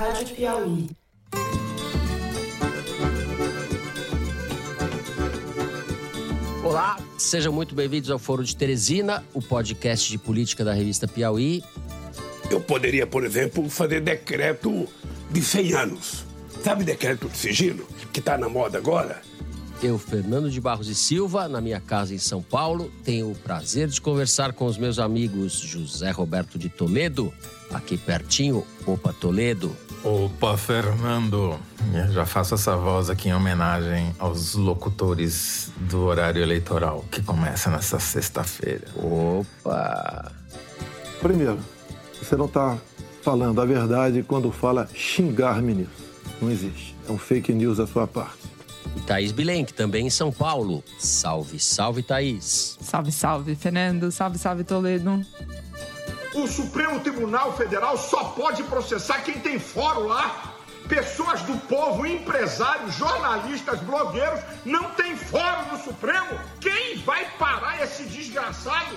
Rádio Piauí. Olá, sejam muito bem-vindos ao Foro de Teresina, o podcast de política da revista Piauí. Eu poderia, por exemplo, fazer decreto de 100 anos. Sabe decreto de sigilo, que está na moda agora? Eu, Fernando de Barros e Silva, na minha casa em São Paulo, tenho o prazer de conversar com os meus amigos José Roberto de Toledo, aqui pertinho, Opa Toledo. Opa, Fernando. Eu já faço essa voz aqui em homenagem aos locutores do horário eleitoral que começa nessa sexta-feira. Opa! Primeiro, você não está falando a verdade quando fala xingar ministro. Não existe. É um fake news da sua parte. E Thaís Bilenque, também em São Paulo. Salve, salve, Thaís. Salve, salve, Fernando. Salve, salve, Toledo. O Supremo Tribunal Federal só pode processar quem tem fórum lá. Pessoas do povo, empresários, jornalistas, blogueiros, não tem fórum no Supremo. Quem vai parar esse desgraçado?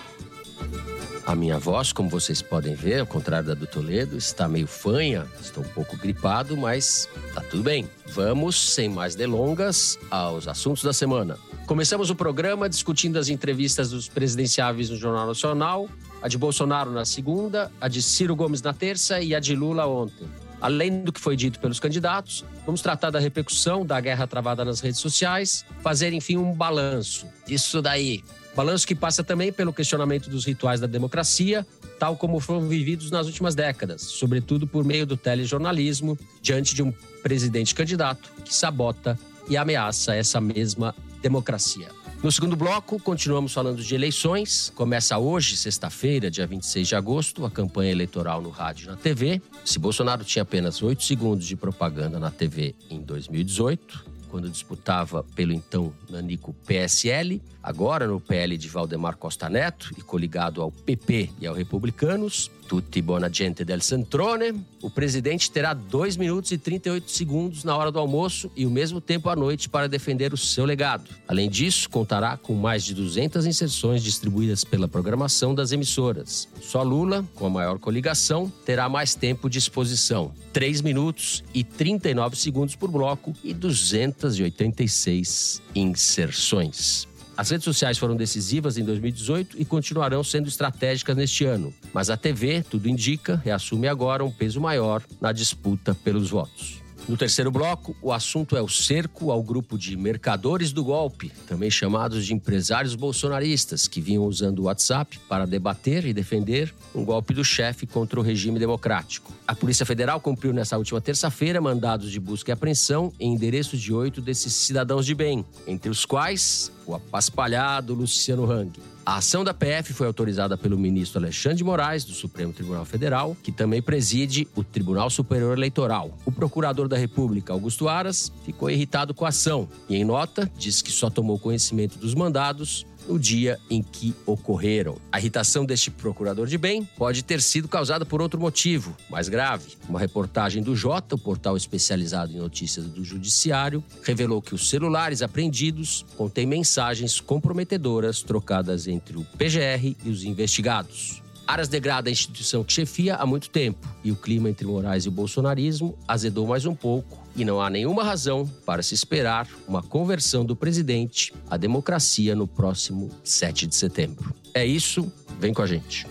A minha voz, como vocês podem ver, ao contrário da do Toledo, está meio fanha, estou um pouco gripado, mas tá tudo bem. Vamos, sem mais delongas, aos assuntos da semana. Começamos o programa discutindo as entrevistas dos presidenciáveis no Jornal Nacional, a de Bolsonaro na segunda, a de Ciro Gomes na terça e a de Lula ontem. Além do que foi dito pelos candidatos, vamos tratar da repercussão da guerra travada nas redes sociais, fazer, enfim, um balanço disso daí. Balanço que passa também pelo questionamento dos rituais da democracia, tal como foram vividos nas últimas décadas, sobretudo por meio do telejornalismo, diante de um presidente candidato que sabota e ameaça essa mesma democracia. No segundo bloco, continuamos falando de eleições. Começa hoje, sexta-feira, dia 26 de agosto, a campanha eleitoral no rádio e na TV. Se Bolsonaro tinha apenas oito segundos de propaganda na TV em 2018, quando disputava pelo então Nanico PSL, agora no PL de Valdemar Costa Neto e coligado ao PP e ao Republicanos, tutti buona gente del centrone, o presidente terá 2 minutos e 38 segundos na hora do almoço e o mesmo tempo à noite para defender o seu legado. Além disso, contará com mais de 200 inserções distribuídas pela programação das emissoras. Só Lula, com a maior coligação, terá mais tempo de exposição. 3 minutos e 39 segundos por bloco e 286 inserções. As redes sociais foram decisivas em 2018 e continuarão sendo estratégicas neste ano. Mas a TV, tudo indica, reassume agora um peso maior na disputa pelos votos. No terceiro bloco, o assunto é o cerco ao grupo de mercadores do golpe, também chamados de empresários bolsonaristas, que vinham usando o WhatsApp para debater e defender um golpe do chefe contra o regime democrático. A Polícia Federal cumpriu nessa última terça-feira mandados de busca e apreensão em endereço de oito desses cidadãos de bem, entre os quais o apaspalhado Luciano Hang. A ação da PF foi autorizada pelo ministro Alexandre de Moraes, do Supremo Tribunal Federal, que também preside o Tribunal Superior Eleitoral. O procurador da República, Augusto Aras, ficou irritado com a ação e, em nota, diz que só tomou conhecimento dos mandados no dia em que ocorreram. A irritação deste procurador de bem pode ter sido causada por outro motivo, mais grave. Uma reportagem do Jota, o portal especializado em notícias do Judiciário, revelou que os celulares apreendidos contêm mensagens comprometedoras trocadas entre o PGR e os investigados. Aras degrada a instituição que chefia há muito tempo e o clima entre Moraes e o bolsonarismo azedou mais um pouco e não há nenhuma razão para se esperar uma conversão do presidente à democracia no próximo 7 de setembro. É isso, vem com a gente.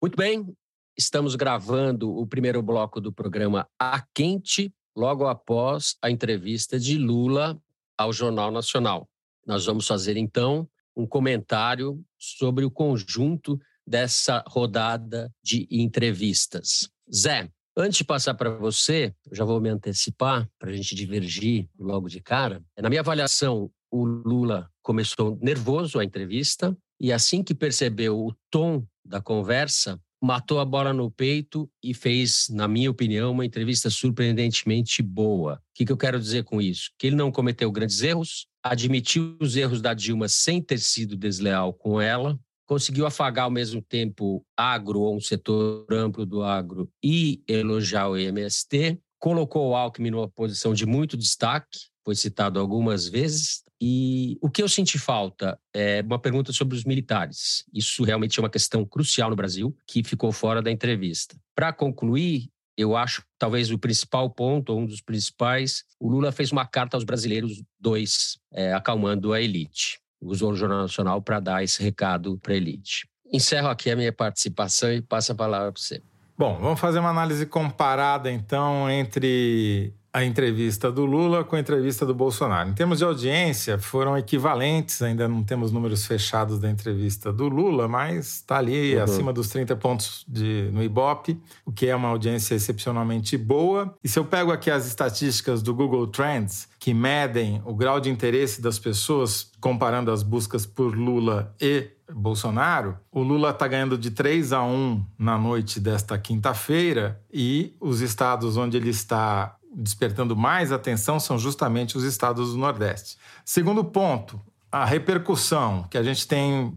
Muito bem, estamos gravando o primeiro bloco do programa A Quente, logo após a entrevista de Lula ao Jornal Nacional. Nós vamos fazer então um comentário sobre o conjunto dessa rodada de entrevistas. Zé, antes de passar para você, já vou me antecipar para a gente divergir logo de cara. Na minha avaliação, o Lula começou nervoso a entrevista e assim que percebeu o tom da conversa, matou a bola no peito e fez, na minha opinião, uma entrevista surpreendentemente boa. O que eu quero dizer com isso? Que ele não cometeu grandes erros, admitiu os erros da Dilma sem ter sido desleal com ela, conseguiu afagar ao mesmo tempo agro ou um setor amplo do agro e elogiar o MST, colocou o Alckmin numa posição de muito destaque, foi citado algumas vezes, E o que eu senti falta é uma pergunta sobre os militares. Isso realmente é uma questão crucial no Brasil, que ficou fora da entrevista. Para concluir, eu acho talvez o principal ponto, um dos principais, o Lula fez uma carta aos brasileiros dois, é, acalmando a elite. Usou o Jornal Nacional para dar esse recado para a elite. Encerro aqui a minha participação e passo a palavra para você. Bom, vamos fazer uma análise comparada então entre a entrevista do Lula com a entrevista do Bolsonaro. Em termos de audiência, foram equivalentes, ainda não temos números fechados da entrevista do Lula, mas está ali uhum. acima dos 30 pontos de, no Ibope, o que é uma audiência excepcionalmente boa. E se eu pego aqui as estatísticas do Google Trends, que medem o grau de interesse das pessoas comparando as buscas por Lula e Bolsonaro, o Lula está ganhando de 3 a 1 na noite desta quinta-feira e os estados onde ele está despertando mais atenção são justamente os estados do Nordeste. Segundo ponto, a repercussão que a gente tem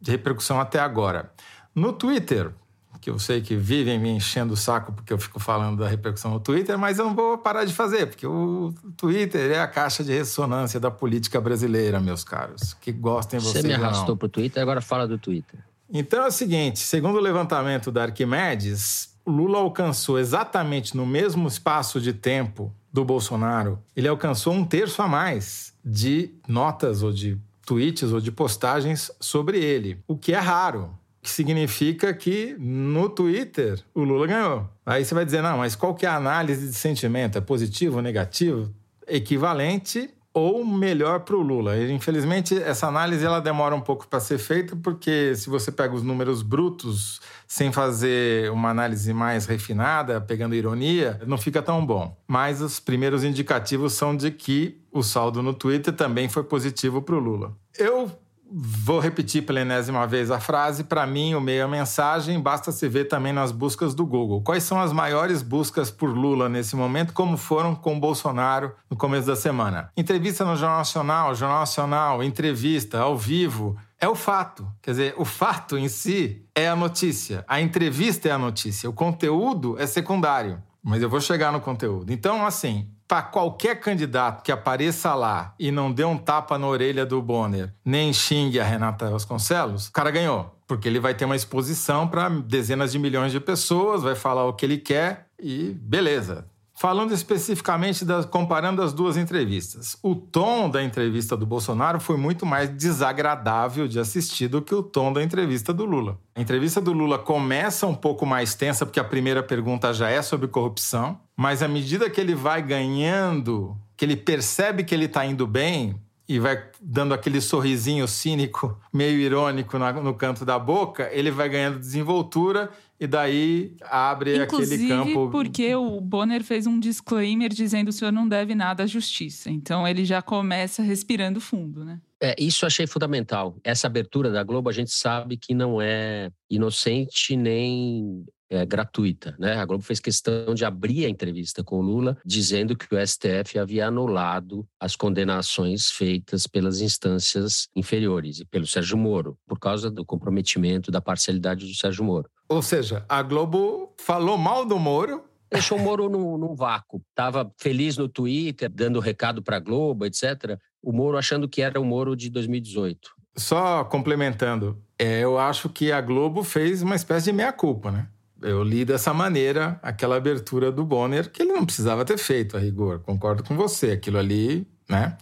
de repercussão até agora. No Twitter, que eu sei que vivem me enchendo o saco porque eu fico falando da repercussão no Twitter, mas eu não vou parar de fazer, porque o Twitter é a caixa de ressonância da política brasileira, meus caros. Que gostem vocês. Você me arrastou para o Twitter, agora fala do Twitter. Então é o seguinte: segundo o levantamento da Arquimedes, Lula alcançou exatamente no mesmo espaço de tempo do Bolsonaro, ele alcançou um terço a mais de notas ou de tweets ou de postagens sobre ele, o que é raro. Que significa que no Twitter o Lula ganhou. Aí você vai dizer, não, mas qual que é a análise de sentimento? É positivo negativo? Equivalente ou melhor para o Lula. Infelizmente, essa análise ela demora um pouco para ser feita, porque se você pega os números brutos sem fazer uma análise mais refinada, pegando ironia, não fica tão bom. Mas os primeiros indicativos são de que o saldo no Twitter também foi positivo para o Lula. Eu Vou repetir pela enésima vez a frase. Para mim, o meio a mensagem basta se ver também nas buscas do Google. Quais são as maiores buscas por Lula nesse momento, como foram com Bolsonaro no começo da semana? Entrevista no Jornal Nacional, Jornal Nacional, entrevista ao vivo. É o fato. Quer dizer, o fato em si é a notícia. A entrevista é a notícia. O conteúdo é secundário. Mas eu vou chegar no conteúdo. Então, assim, para qualquer candidato que apareça lá e não dê um tapa na orelha do Bonner, nem xingue a Renata Vasconcelos, o cara ganhou. Porque ele vai ter uma exposição para dezenas de milhões de pessoas, vai falar o que ele quer e beleza. Falando especificamente, das, comparando as duas entrevistas, o tom da entrevista do Bolsonaro foi muito mais desagradável de assistir do que o tom da entrevista do Lula. A entrevista do Lula começa um pouco mais tensa, porque a primeira pergunta já é sobre corrupção, mas à medida que ele vai ganhando, que ele percebe que ele está indo bem, e vai dando aquele sorrisinho cínico, meio irônico no canto da boca, ele vai ganhando desenvoltura e daí abre Inclusive, aquele campo. porque o Bonner fez um disclaimer dizendo que o senhor não deve nada à justiça. Então ele já começa respirando fundo, né? É, isso achei fundamental. Essa abertura da Globo, a gente sabe que não é inocente nem é, gratuita. Né? A Globo fez questão de abrir a entrevista com o Lula, dizendo que o STF havia anulado as condenações feitas pelas instâncias inferiores e pelo Sérgio Moro, por causa do comprometimento da parcialidade do Sérgio Moro. Ou seja, a Globo falou mal do Moro deixou o Moro num, num vácuo. Estava feliz no Twitter, dando recado para a Globo, etc. O Moro achando que era o Moro de 2018. Só complementando, é, eu acho que a Globo fez uma espécie de meia-culpa, né? Eu li dessa maneira aquela abertura do Bonner, que ele não precisava ter feito, a rigor. Concordo com você. Aquilo ali, né?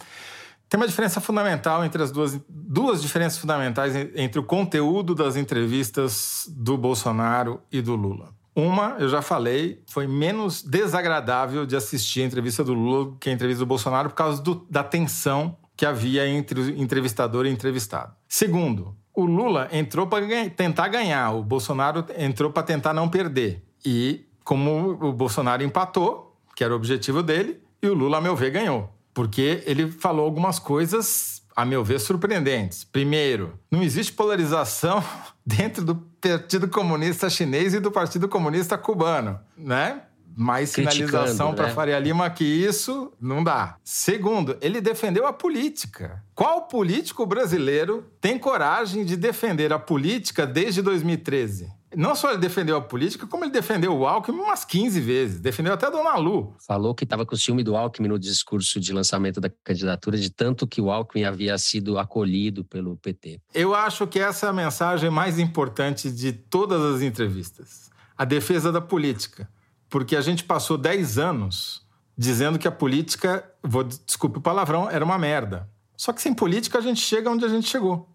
Tem uma diferença fundamental entre as duas, duas diferenças fundamentais entre o conteúdo das entrevistas do Bolsonaro e do Lula. Uma, eu já falei, foi menos desagradável de assistir a entrevista do Lula que a entrevista do Bolsonaro por causa do, da tensão que havia entre o entrevistador e entrevistado. Segundo, o Lula entrou para tentar ganhar, o Bolsonaro entrou para tentar não perder. E como o Bolsonaro empatou, que era o objetivo dele, e o Lula, a meu ver, ganhou porque ele falou algumas coisas, a meu ver, surpreendentes. Primeiro, não existe polarização dentro do Partido Comunista Chinês e do Partido Comunista Cubano, né? Mais sinalização para né? Faria Lima que isso não dá. Segundo, ele defendeu a política. Qual político brasileiro tem coragem de defender a política desde 2013? Não só ele defendeu a política, como ele defendeu o Alckmin umas 15 vezes. Defendeu até a Dona Lu. Falou que estava com o ciúme do Alckmin no discurso de lançamento da candidatura, de tanto que o Alckmin havia sido acolhido pelo PT. Eu acho que essa é a mensagem mais importante de todas as entrevistas. A defesa da política. Porque a gente passou 10 anos dizendo que a política, vou desculpe o palavrão, era uma merda. Só que sem política a gente chega onde a gente chegou,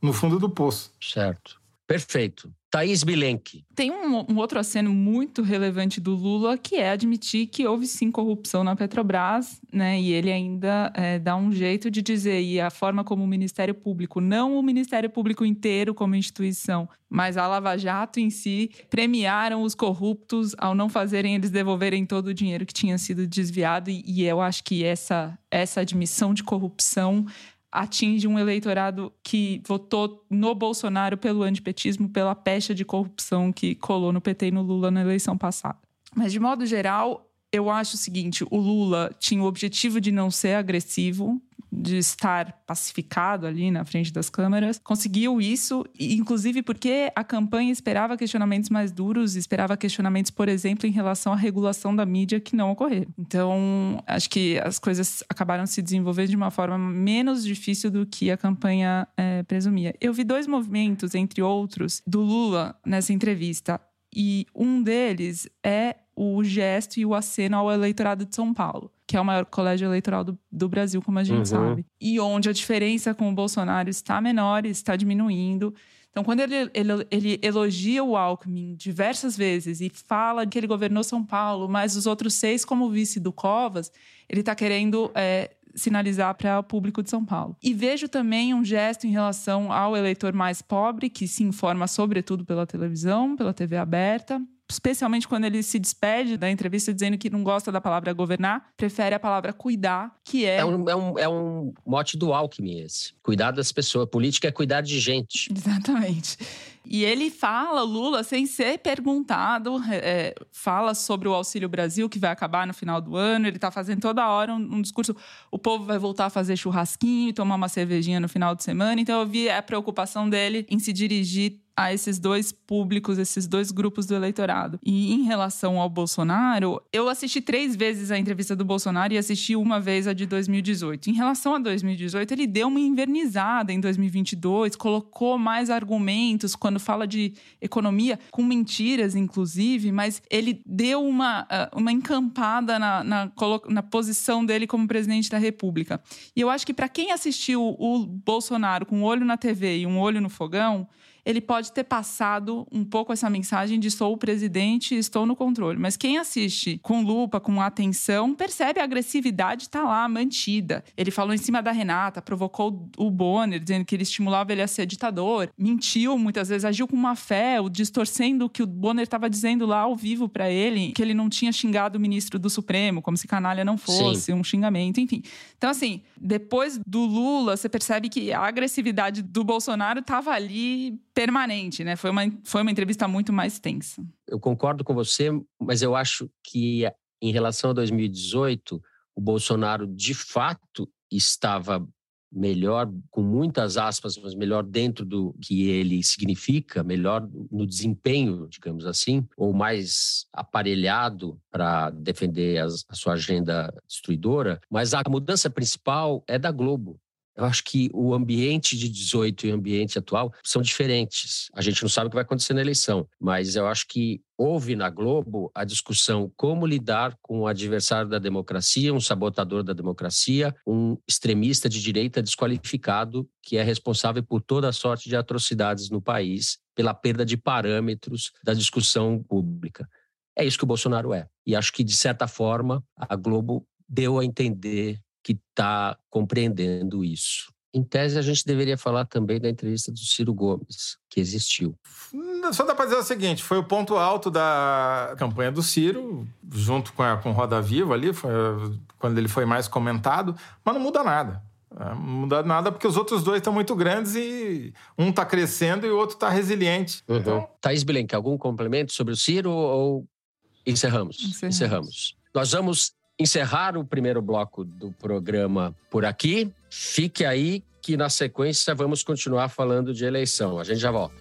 no fundo do poço. Certo. Perfeito. Thaís Bilenque. Tem um, um, outro aceno muito relevante do Lula, que é admitir que houve sim corrupção na Petrobras, né? E ele ainda é, dá um jeito de dizer, e a forma como o Ministério Público, não o Ministério Público inteiro como instituição, mas a Lava Jato em si, premiaram os corruptos ao não fazerem eles devolverem todo o dinheiro que tinha sido desviado. E, e eu acho que essa, essa admissão de corrupção atinge um eleitorado que votou no Bolsonaro pelo antipetismo, pela pecha de corrupção que colou no PT e no Lula na eleição passada. Mas, de modo geral, eu acho o seguinte: o Lula tinha o objetivo de não ser agressivo, de estar pacificado ali na frente das câmeras. Conseguiu isso, inclusive porque a campanha esperava questionamentos mais duros, esperava questionamentos, por exemplo, em relação à regulação da mídia que não ocorreram. Então, acho que as coisas acabaram se desenvolvendo de uma forma menos difícil do que a campanha é, presumia. Eu vi dois movimentos, entre outros, do Lula nessa entrevista. E um deles é o gesto e o aceno ao eleitorado de São Paulo que é o maior colégio eleitoral do, do Brasil, como a gente uhum. sabe. E onde a diferença com o Bolsonaro está menor, está diminuindo. Então, quando ele, ele, ele, elogia o Alckmin diversas vezes e fala que ele governou São Paulo, mas os outros seis como vice do Covas, ele está querendo é, sinalizar para o público de São Paulo. E vejo também um gesto em relação ao eleitor mais pobre, que se informa sobretudo pela televisão, pela TV aberta, especialmente quando ele se despede da entrevista dizendo que não gosta da palavra governar, prefere a palavra cuidar, que é. É um, é um, é um mote do Alckmin esse. Cuidar das pessoas. Política é cuidar de gente. Exatamente. E ele fala, Lula, sem ser perguntado, é, fala sobre o Auxílio Brasil, que vai acabar no final do ano. Ele está fazendo toda hora um, um, discurso. O povo vai voltar a fazer churrasquinho e tomar uma cervejinha no final de semana. Então eu vi a preocupação dele em se dirigir a esses dois públicos, esses dois grupos do eleitorado. E em relação ao Bolsonaro, eu assisti três vezes a entrevista do Bolsonaro e assisti uma vez a de 2018. Em relação a 2018, ele deu uma invernizada em 2022, colocou mais argumentos quando fala de economia, com mentiras, inclusive, mas ele deu uma, ah, uma encampada na, na, na posição dele como presidente da República. E eu acho que para quem assistiu o Bolsonaro com um olho na TV e um olho no fogão, ele pode ter passado um pouco essa mensagem de sou o presidente, estou no controle. Mas quem assiste com lupa, com atenção, percebe a agressividade está lá, mantida. Ele falou em cima da Renata, provocou o Bonner, dizendo que ele estimulava ele a ser ditador. Mentiu muitas vezes, agiu com má fé, distorcendo o que o Bonner estava dizendo lá ao vivo para ele, que ele não tinha xingado o ministro do Supremo, como se canalha não fosse Sim. um xingamento, enfim. Então, assim, depois do Lula, você percebe que a agressividade do Bolsonaro estava ali permanente, né? Foi uma, foi uma entrevista muito mais tensa. Eu concordo com você, mas eu acho que em relação a 2018, o Bolsonaro de fato estava melhor, com muitas aspas, mas melhor dentro do que ele significa, melhor no desempenho, digamos assim, ou mais aparelhado para defender a sua agenda destruidora. Mas a mudança principal é da Globo. Eu acho que o ambiente de 18 e o ambiente atual são diferentes. A gente não sabe o que vai acontecer na eleição, mas eu acho que houve na Globo a discussão como lidar com o adversário da democracia, um sabotador da democracia, um extremista de direita desqualificado que é responsável por toda sorte de atrocidades no país, pela perda de parâmetros da discussão pública. É isso que o Bolsonaro é. E acho que, de certa forma, a Globo deu a entender que está compreendendo isso. Em tese, a gente deveria falar também da entrevista do Ciro Gomes, que existiu. Hum, só dá para dizer o seguinte: foi o ponto alto da campanha do Ciro, junto com, a, com Roda Viva ali, foi quando ele foi mais comentado, mas não muda nada. Não muda nada porque os outros dois estão muito grandes e um está crescendo e o outro está resiliente. Uhum. Então... Thaís Bilenque, algum complemento sobre o Ciro ou encerramos? Encerramos. encerramos. Nós vamos encerrar o primeiro bloco do programa por aqui. Fique aí que na sequência vamos continuar falando de eleição. A gente já volta.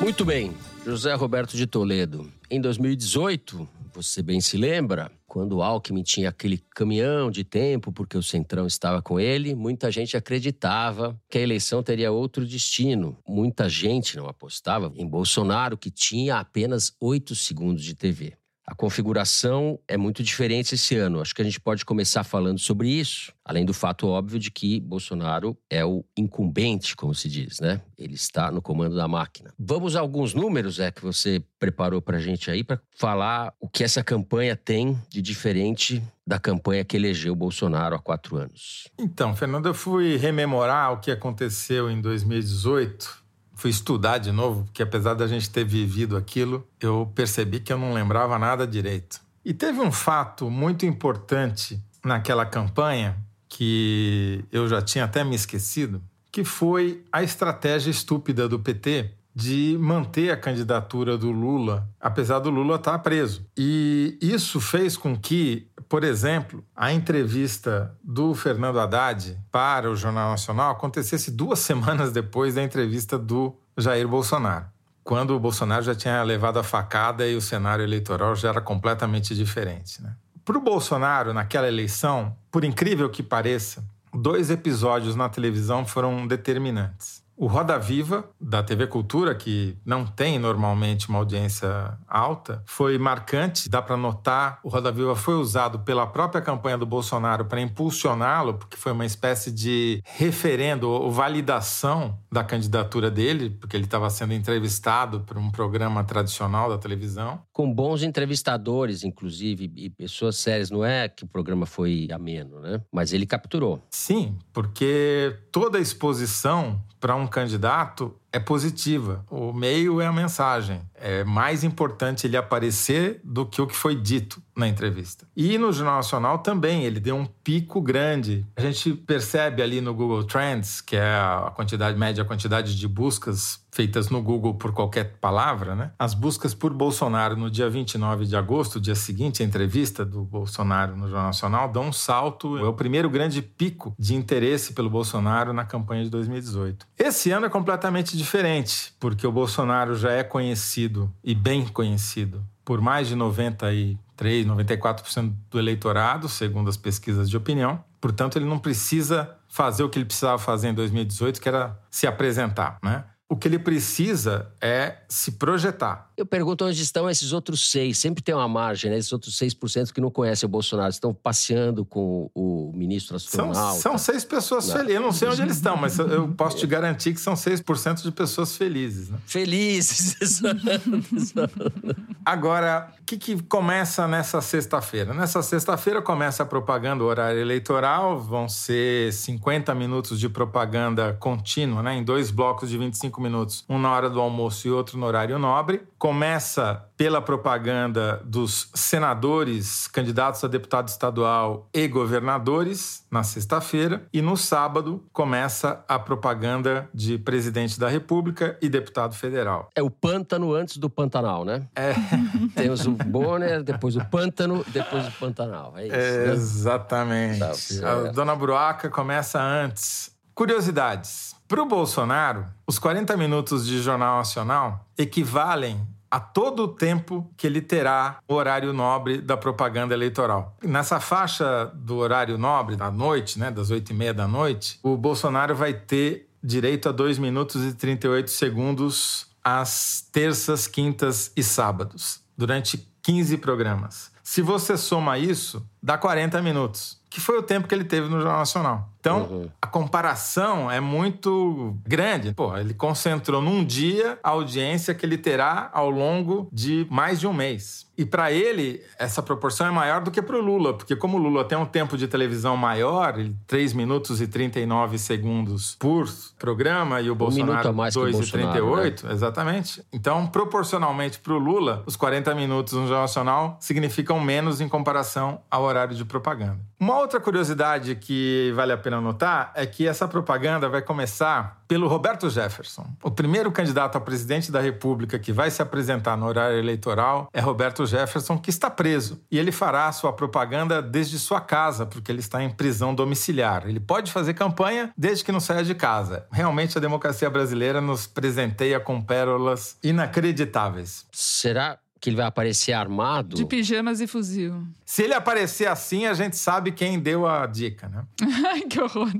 Muito bem, José Roberto de Toledo. Em 2018, você bem se lembra, quando o Alckmin tinha aquele caminhão de tempo porque o Centrão estava com ele, muita gente acreditava que a eleição teria outro destino. Muita gente não apostava em Bolsonaro, que tinha apenas oito segundos de TV. A configuração é muito diferente esse ano. Acho que a gente pode começar falando sobre isso, além do fato óbvio de que Bolsonaro é o incumbente, como se diz, né? Ele está no comando da máquina. Vamos a alguns números, é que você preparou para a gente aí para falar o que essa campanha tem de diferente da campanha que elegeu Bolsonaro há quatro anos. Então, Fernando, eu fui rememorar o que aconteceu em 2018 fui estudar de novo, porque apesar da gente ter vivido aquilo, eu percebi que eu não lembrava nada direito. E teve um fato muito importante naquela campanha que eu já tinha até me esquecido, que foi a estratégia estúpida do PT de manter a candidatura do Lula, apesar do Lula estar preso. E isso fez com que, por exemplo, a entrevista do Fernando Haddad para o Jornal Nacional acontecesse duas semanas depois da entrevista do Jair Bolsonaro, quando o Bolsonaro já tinha levado a facada e o cenário eleitoral já era completamente diferente. Né? Para o Bolsonaro, naquela eleição, por incrível que pareça, dois episódios na televisão foram determinantes. O Roda Viva, da TV Cultura, que não tem normalmente uma audiência alta, foi marcante, dá para notar. O Roda Viva foi usado pela própria campanha do Bolsonaro para impulsioná-lo, porque foi uma espécie de referendo ou validação da candidatura dele, porque ele estava sendo entrevistado por um programa tradicional da televisão. Com bons entrevistadores, inclusive, e pessoas sérias. Não é que o programa foi ameno, né? Mas ele capturou. Sim, porque toda a exposição para um candidato é positiva. O meio é a mensagem. É mais importante ele aparecer do que o que foi dito na entrevista. E no Jornal Nacional também, ele deu um pico grande. A gente percebe ali no Google Trends, que é a quantidade média, a quantidade de buscas feitas no Google por qualquer palavra, né? As buscas por Bolsonaro no dia 29 de agosto, dia seguinte à entrevista do Bolsonaro no Jornal Nacional, dão um salto. É o primeiro grande pico de interesse pelo Bolsonaro na campanha de 2018. Esse ano é completamente diferente porque o Bolsonaro já é conhecido e bem conhecido por mais de 93, 94% do eleitorado, segundo as pesquisas de opinião. Portanto, ele não precisa fazer o que ele precisava fazer em 2018, que era se apresentar, né? O que ele precisa é se projetar. Eu pergunto onde estão esses outros seis. Sempre tem uma margem, né? Esses outros 6% que não conhecem o Bolsonaro. Estão passeando com o ministro astronauta. São, são seis pessoas felizes. Eu não sei onde eles estão, mas eu posso te garantir que são 6% de pessoas felizes. Né? Felizes. Agora, o que, que começa nessa sexta-feira? Nessa sexta-feira começa a propaganda, o horário eleitoral. Vão ser 50 minutos de propaganda contínua, né? Em dois blocos de 25 minutos. Um na hora do almoço e outro no horário nobre começa pela propaganda dos senadores, candidatos a deputado estadual e governadores na sexta-feira e no sábado começa a propaganda de presidente da República e deputado federal. É o pântano antes do Pantanal, né? É. Temos o Bonner, depois o pântano, depois o Pantanal. É isso. É, né? Exatamente. Tá a Dona Bruaca começa antes. Curiosidades. Para o Bolsonaro, os 40 minutos de Jornal Nacional equivalem a todo o tempo que ele terá o horário nobre da propaganda eleitoral. Nessa faixa do horário nobre, da noite, né, das 8 e meia da noite, o Bolsonaro vai ter direito a 2 minutos e 38 segundos às terças, quintas e sábados, durante 15 programas. Se você soma isso, dá 40 minutos, que foi o tempo que ele teve no Jornal Nacional. Então, uhum. a comparação é muito grande. Pô, ele concentrou num dia a audiência que ele terá ao longo de mais de um mês. E para ele, essa proporção é maior do que para o Lula, porque como o Lula tem um tempo de televisão maior, 3 minutos e 39 segundos por programa, e o um Bolsonaro 2 e 38, né? exatamente. Então, proporcionalmente para o Lula, os 40 minutos no Jornal Nacional significam menos em comparação ao horário horário de propaganda. Uma outra curiosidade que vale a pena notar é que essa propaganda vai começar pelo Roberto Jefferson. O primeiro candidato a presidente da República que vai se apresentar no horário eleitoral é Roberto Jefferson, que está preso. E ele fará sua propaganda desde sua casa, porque ele está em prisão domiciliar. Ele pode fazer campanha desde que não saia de casa. Realmente a democracia brasileira nos presenteia com pérolas inacreditáveis. Será que ele vai aparecer armado? De pijamas e fuzil. Se ele aparecer assim, a gente sabe quem deu a dica, né? Ai, que horror.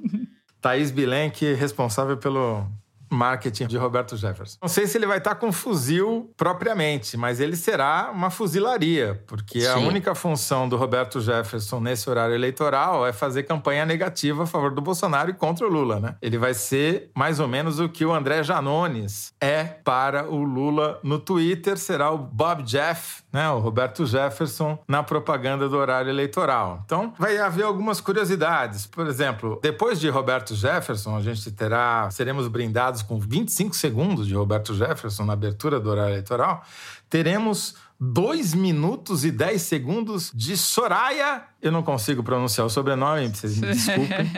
Thaís Bilenque, responsável pelo marketing de Roberto Jefferson. Não sei se ele vai estar com fuzil propriamente, mas ele será uma fuzilaria, porque Sim. a única função do Roberto Jefferson nesse horário eleitoral é fazer campanha negativa a favor do Bolsonaro e contra o Lula, né? Ele vai ser mais ou menos o que o André Janones é para o Lula no Twitter, será o Bob Jeff, né, o Roberto Jefferson na propaganda do horário eleitoral. Então, vai haver algumas curiosidades. Por exemplo, depois de Roberto Jefferson, a gente terá seremos brindados com 25 segundos de Roberto Jefferson na abertura do horário eleitoral, teremos 2 minutos e 10 segundos de Soraya, eu não consigo pronunciar o sobrenome, vocês me desculpem,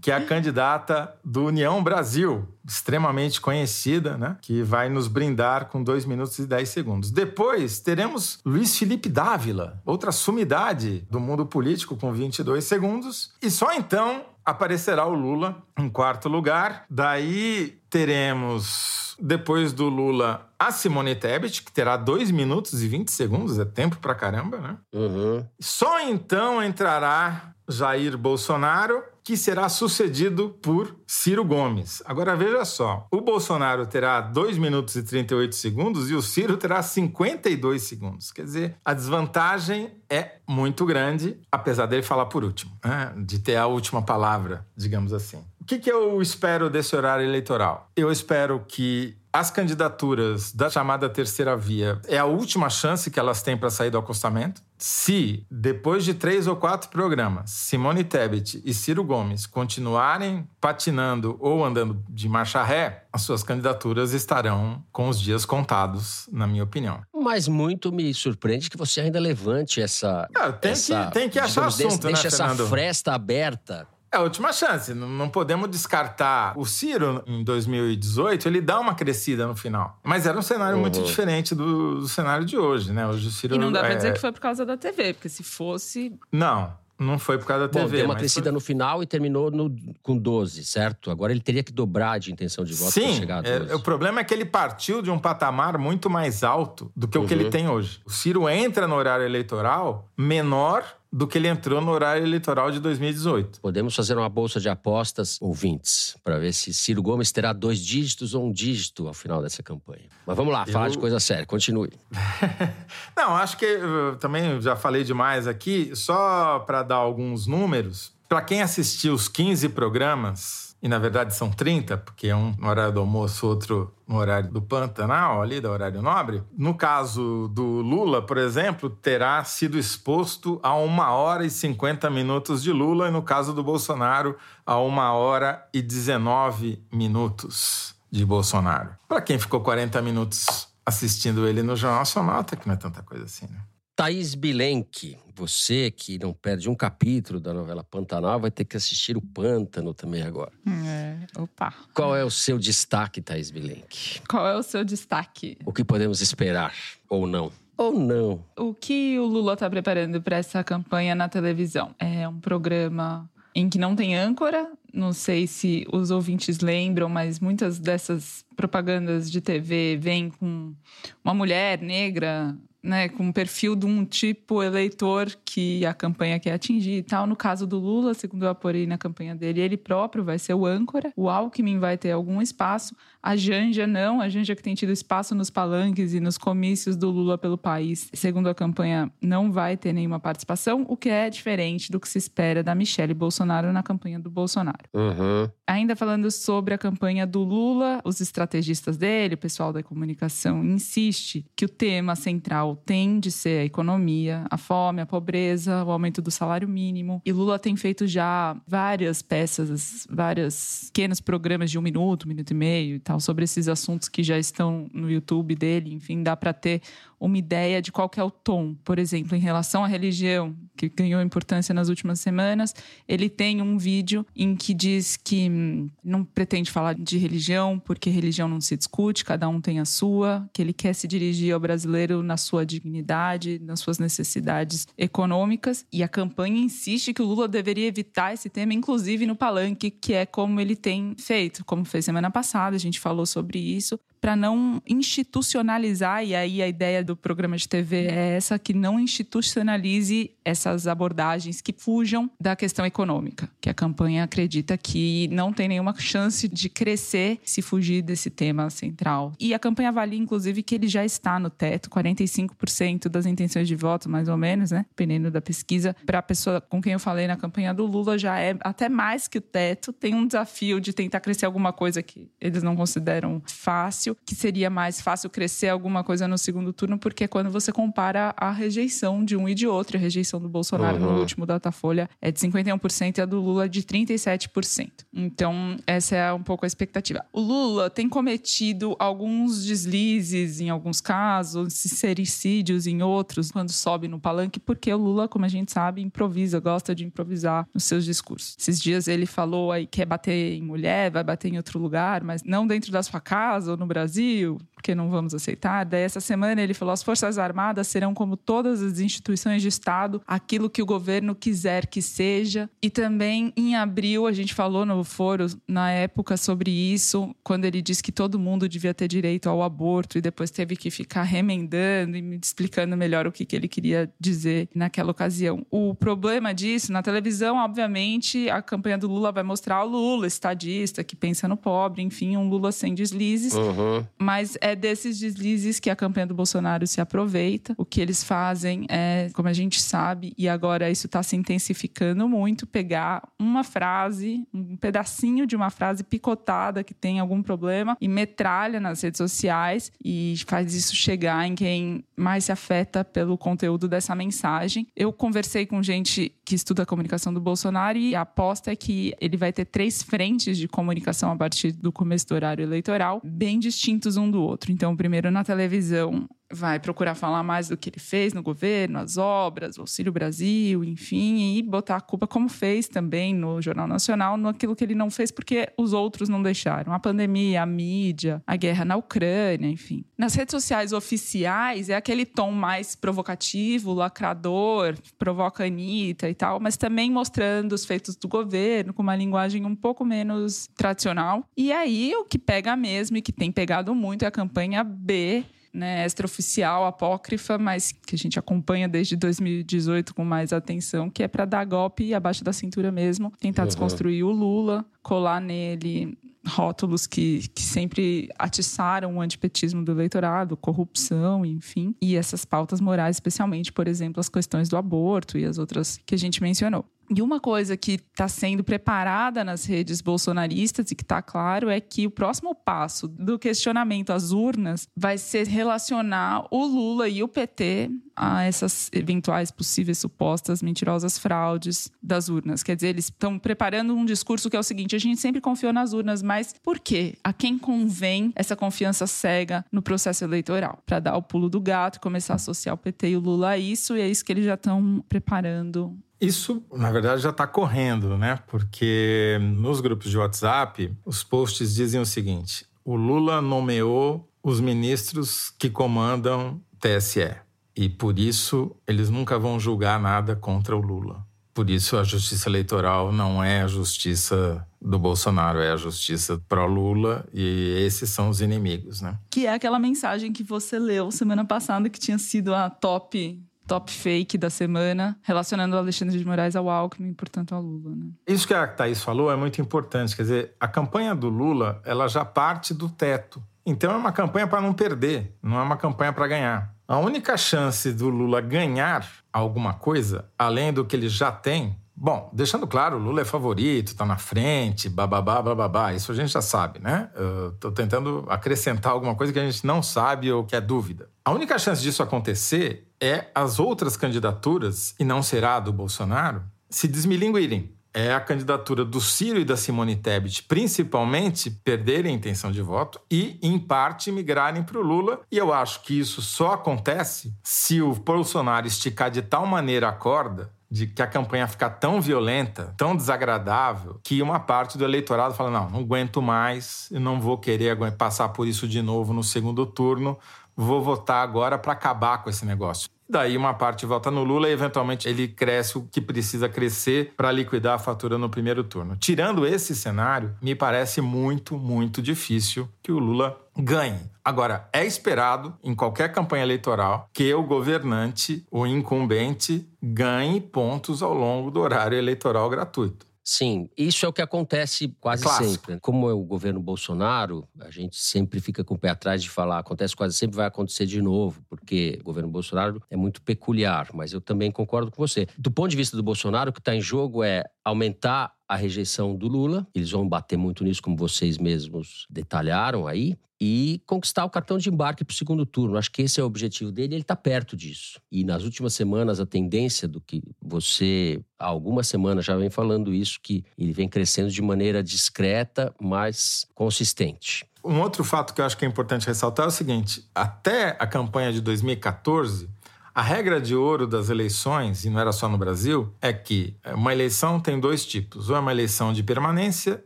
que é a candidata do União Brasil, extremamente conhecida, né? Que vai nos brindar com 2 minutos e 10 segundos. Depois teremos Luiz Felipe Dávila, outra sumidade do mundo político, com 22 segundos. E só então aparecerá o Lula em quarto lugar. Daí teremos, depois do Lula, a Simone Tebet, que terá 2 minutos e 20 segundos, é tempo pra caramba, né? Uhum. Só então entrará Jair Bolsonaro que será sucedido por Ciro Gomes. Agora veja só: o Bolsonaro terá 2 minutos e 38 segundos e o Ciro terá 52 segundos. Quer dizer, a desvantagem é muito grande, apesar dele falar por último, né? de ter a última palavra, digamos assim. O que, que eu espero desse horário eleitoral? Eu espero que as candidaturas da chamada terceira via é a última chance que elas têm para sair do acostamento. Se, depois de três ou quatro programas, Simone Tebet e Ciro Gomes continuarem patinando ou andando de marcha ré, as suas candidaturas estarão com os dias contados, na minha opinião. Mas muito me surpreende que você ainda levante essa. Ah, tem, essa, que, tem que achar digamos, assunto, deixa né, essa Fernando? fresta aberta. É a última chance. Não podemos descartar. O Ciro, em 2018, ele dá uma crescida no final. Mas era um cenário muito Uhum. diferente do, do cenário de hoje, né? Hoje o Ciro. E não dá pra é- dizer que foi por causa da TV, porque se fosse. Não, não foi por causa da Bom, TV. deu uma mas crescida foi- no final e terminou no- com 12, certo? Agora ele teria que dobrar de intenção de voto para chegar a é, 12. o problema é que ele partiu de um patamar muito mais alto do que o que Uhum. ele tem hoje. O Ciro entra no horário eleitoral menor do que ele entrou no horário eleitoral de 2018. Podemos fazer uma bolsa de apostas, ouvintes, para ver se Ciro Gomes terá dois dígitos ou um dígito ao final dessa campanha. Mas vamos lá, falar Eu- de coisa séria, continue. Não, acho que eu também já falei demais aqui, só para dar alguns números. Para quem assistiu os 15 programas, e na verdade são 30, porque é um no horário do almoço, outro no horário do Pantanal, ali, do horário nobre. No caso do Lula, por exemplo, terá sido exposto a uma hora e 50 minutos de Lula, e no caso do Bolsonaro, a uma hora e 19 minutos de Bolsonaro. Para quem ficou 40 minutos assistindo ele no Jornal Nacional, até que não é tanta coisa assim, né? Thaís Bilenque, você que não perde um capítulo da novela Pantanal, vai ter que assistir o Pântano também agora. É, opa. Qual é o seu destaque, Thaís Bilenque? Qual é o seu destaque? O que podemos esperar? Ou não? Ou não? O que o Lula está preparando para essa campanha na televisão? É um programa em que não tem âncora. Não sei se os ouvintes lembram, mas muitas dessas propagandas de TV vêm com uma mulher negra, né, com um perfil de um tipo eleitor que a campanha quer atingir e tal. No caso do Lula, segundo eu apurei na campanha dele, ele próprio vai ser o âncora. O Alckmin vai ter algum espaço. A Janja não. A Janja que tem tido espaço nos palanques e nos comícios do Lula pelo país, segundo a campanha, não vai ter nenhuma participação, o que é diferente do que se espera da Michelle Bolsonaro na campanha do Bolsonaro. Uhum. Ainda falando sobre a campanha do Lula, os estrategistas dele, o pessoal da comunicação, insiste que o tema central tem de ser a economia, a fome, a pobreza, o aumento do salário mínimo. E Lula tem feito já várias peças, vários pequenos programas de um minuto, um minuto e meio e tal, sobre esses assuntos que já estão no YouTube dele. Enfim, dá para ter uma ideia de qual é o tom. Por exemplo, em relação à religião, que ganhou importância nas últimas semanas, ele tem um vídeo em que diz que hum, não pretende falar de religião, porque religião não se discute, cada um tem a sua, que ele quer se dirigir ao brasileiro na sua dignidade, nas suas necessidades econômicas. E a campanha insiste que o Lula deveria evitar esse tema, inclusive no palanque, que é como ele tem feito, como fez semana passada, a gente falou sobre isso para não institucionalizar, e aí a ideia do programa de TV é essa, que não institucionalize essas abordagens que fujam da questão econômica, que a campanha acredita que não tem nenhuma chance de crescer se fugir desse tema central. E a campanha avalia, inclusive, que ele já está no teto, 45% das intenções de voto, mais ou menos, né? Dependendo da pesquisa. Para a pessoa com quem eu falei na campanha do Lula, já é até mais que o teto. Tem um desafio de tentar crescer alguma coisa que eles não consideram fácil que seria mais fácil crescer alguma coisa no segundo turno, porque é quando você compara a rejeição de um e de outro, a rejeição do Bolsonaro uhum. no último Datafolha é de 51% e a do Lula de 37%. Então, essa é um pouco a expectativa. O Lula tem cometido alguns deslizes em alguns casos, sincericídios em outros, quando sobe no palanque, porque o Lula, como a gente sabe, improvisa, gosta de improvisar nos seus discursos. Esses dias ele falou aí que quer bater em mulher, vai bater em outro lugar, mas não dentro da sua casa ou no Brasil Brasil, porque não vamos aceitar. Daí, essa semana, ele falou: as Forças Armadas serão, como todas as instituições de Estado, aquilo que o governo quiser que seja. E também, em abril, a gente falou no foro, na época, sobre isso, quando ele disse que todo mundo devia ter direito ao aborto, e depois teve que ficar remendando e me explicando melhor o que, que ele queria dizer naquela ocasião. O problema disso, na televisão, obviamente, a campanha do Lula vai mostrar o Lula, estadista, que pensa no pobre, enfim, um Lula sem deslizes. Uhum. Mas é desses deslizes que a campanha do Bolsonaro se aproveita. O que eles fazem é, como a gente sabe, e agora isso está se intensificando muito, pegar uma frase, um pedacinho de uma frase picotada que tem algum problema e metralha nas redes sociais e faz isso chegar em quem mais se afeta pelo conteúdo dessa mensagem. Eu conversei com gente que estuda a comunicação do Bolsonaro e a aposta é que ele vai ter três frentes de comunicação a partir do começo do horário eleitoral, bem distintos um do outro. Então, primeiro na televisão, vai procurar falar mais do que ele fez no governo, as obras, o Auxílio Brasil, enfim, e botar a culpa, como fez também no Jornal Nacional, no aquilo que ele não fez porque os outros não deixaram. A pandemia, a mídia, a guerra na Ucrânia, enfim. Nas redes sociais oficiais é aquele tom mais provocativo, lacrador, provoca a Anitta e tal, mas também mostrando os feitos do governo com uma linguagem um pouco menos tradicional. E aí o que pega mesmo e que tem pegado muito é a campanha B né, extraoficial, apócrifa, mas que a gente acompanha desde 2018 com mais atenção, que é para dar golpe abaixo da cintura mesmo, tentar uhum. desconstruir o Lula, colar nele rótulos que, que sempre atiçaram o antipetismo do eleitorado, corrupção, enfim, e essas pautas morais, especialmente, por exemplo, as questões do aborto e as outras que a gente mencionou. E uma coisa que está sendo preparada nas redes bolsonaristas e que está claro é que o próximo passo do questionamento às urnas vai ser relacionar o Lula e o PT a essas eventuais possíveis supostas mentirosas fraudes das urnas. Quer dizer, eles estão preparando um discurso que é o seguinte: a gente sempre confiou nas urnas, mas por quê? A quem convém essa confiança cega no processo eleitoral? Para dar o pulo do gato, começar a associar o PT e o Lula a isso, e é isso que eles já estão preparando isso, na verdade, já está correndo, né? Porque nos grupos de WhatsApp, os posts dizem o seguinte: o Lula nomeou os ministros que comandam TSE. E por isso eles nunca vão julgar nada contra o Lula. Por isso a justiça eleitoral não é a justiça do Bolsonaro, é a justiça pró-Lula e esses são os inimigos, né? Que é aquela mensagem que você leu semana passada que tinha sido a top top fake da semana, relacionando o Alexandre de Moraes ao Alckmin e, portanto, ao Lula. Né? Isso que a Thaís falou é muito importante. Quer dizer, a campanha do Lula ela já parte do teto. Então é uma campanha para não perder, não é uma campanha para ganhar. A única chance do Lula ganhar alguma coisa, além do que ele já tem, Bom, deixando claro, Lula é favorito, tá na frente, bababá, bababá, isso a gente já sabe, né? Eu tô tentando acrescentar alguma coisa que a gente não sabe ou que é dúvida. A única chance disso acontecer é as outras candidaturas, e não será a do Bolsonaro, se desmilinguirem é a candidatura do Ciro e da Simone Tebet, principalmente, perderem a intenção de voto e, em parte, migrarem para o Lula. E eu acho que isso só acontece se o Bolsonaro esticar de tal maneira a corda de que a campanha ficar tão violenta, tão desagradável, que uma parte do eleitorado fala: não, não aguento mais, não vou querer passar por isso de novo no segundo turno, vou votar agora para acabar com esse negócio. Daí uma parte vota no Lula e eventualmente ele cresce o que precisa crescer para liquidar a fatura no primeiro turno. Tirando esse cenário, me parece muito, muito difícil que o Lula ganhe. Agora, é esperado em qualquer campanha eleitoral que o governante, o incumbente, ganhe pontos ao longo do horário eleitoral gratuito. Sim, isso é o que acontece quase Clássico. sempre. Como é o governo Bolsonaro, a gente sempre fica com o pé atrás de falar, acontece quase sempre, vai acontecer de novo, porque o governo Bolsonaro é muito peculiar, mas eu também concordo com você. Do ponto de vista do Bolsonaro, o que está em jogo é aumentar a rejeição do Lula, eles vão bater muito nisso, como vocês mesmos detalharam aí, e conquistar o cartão de embarque para o segundo turno. Acho que esse é o objetivo dele, ele está perto disso. E nas últimas semanas, a tendência do que você, há algumas semanas, já vem falando isso, que ele vem crescendo de maneira discreta, mas consistente. Um outro fato que eu acho que é importante ressaltar é o seguinte: até a campanha de 2014, a regra de ouro das eleições, e não era só no Brasil, é que uma eleição tem dois tipos: ou é uma eleição de permanência,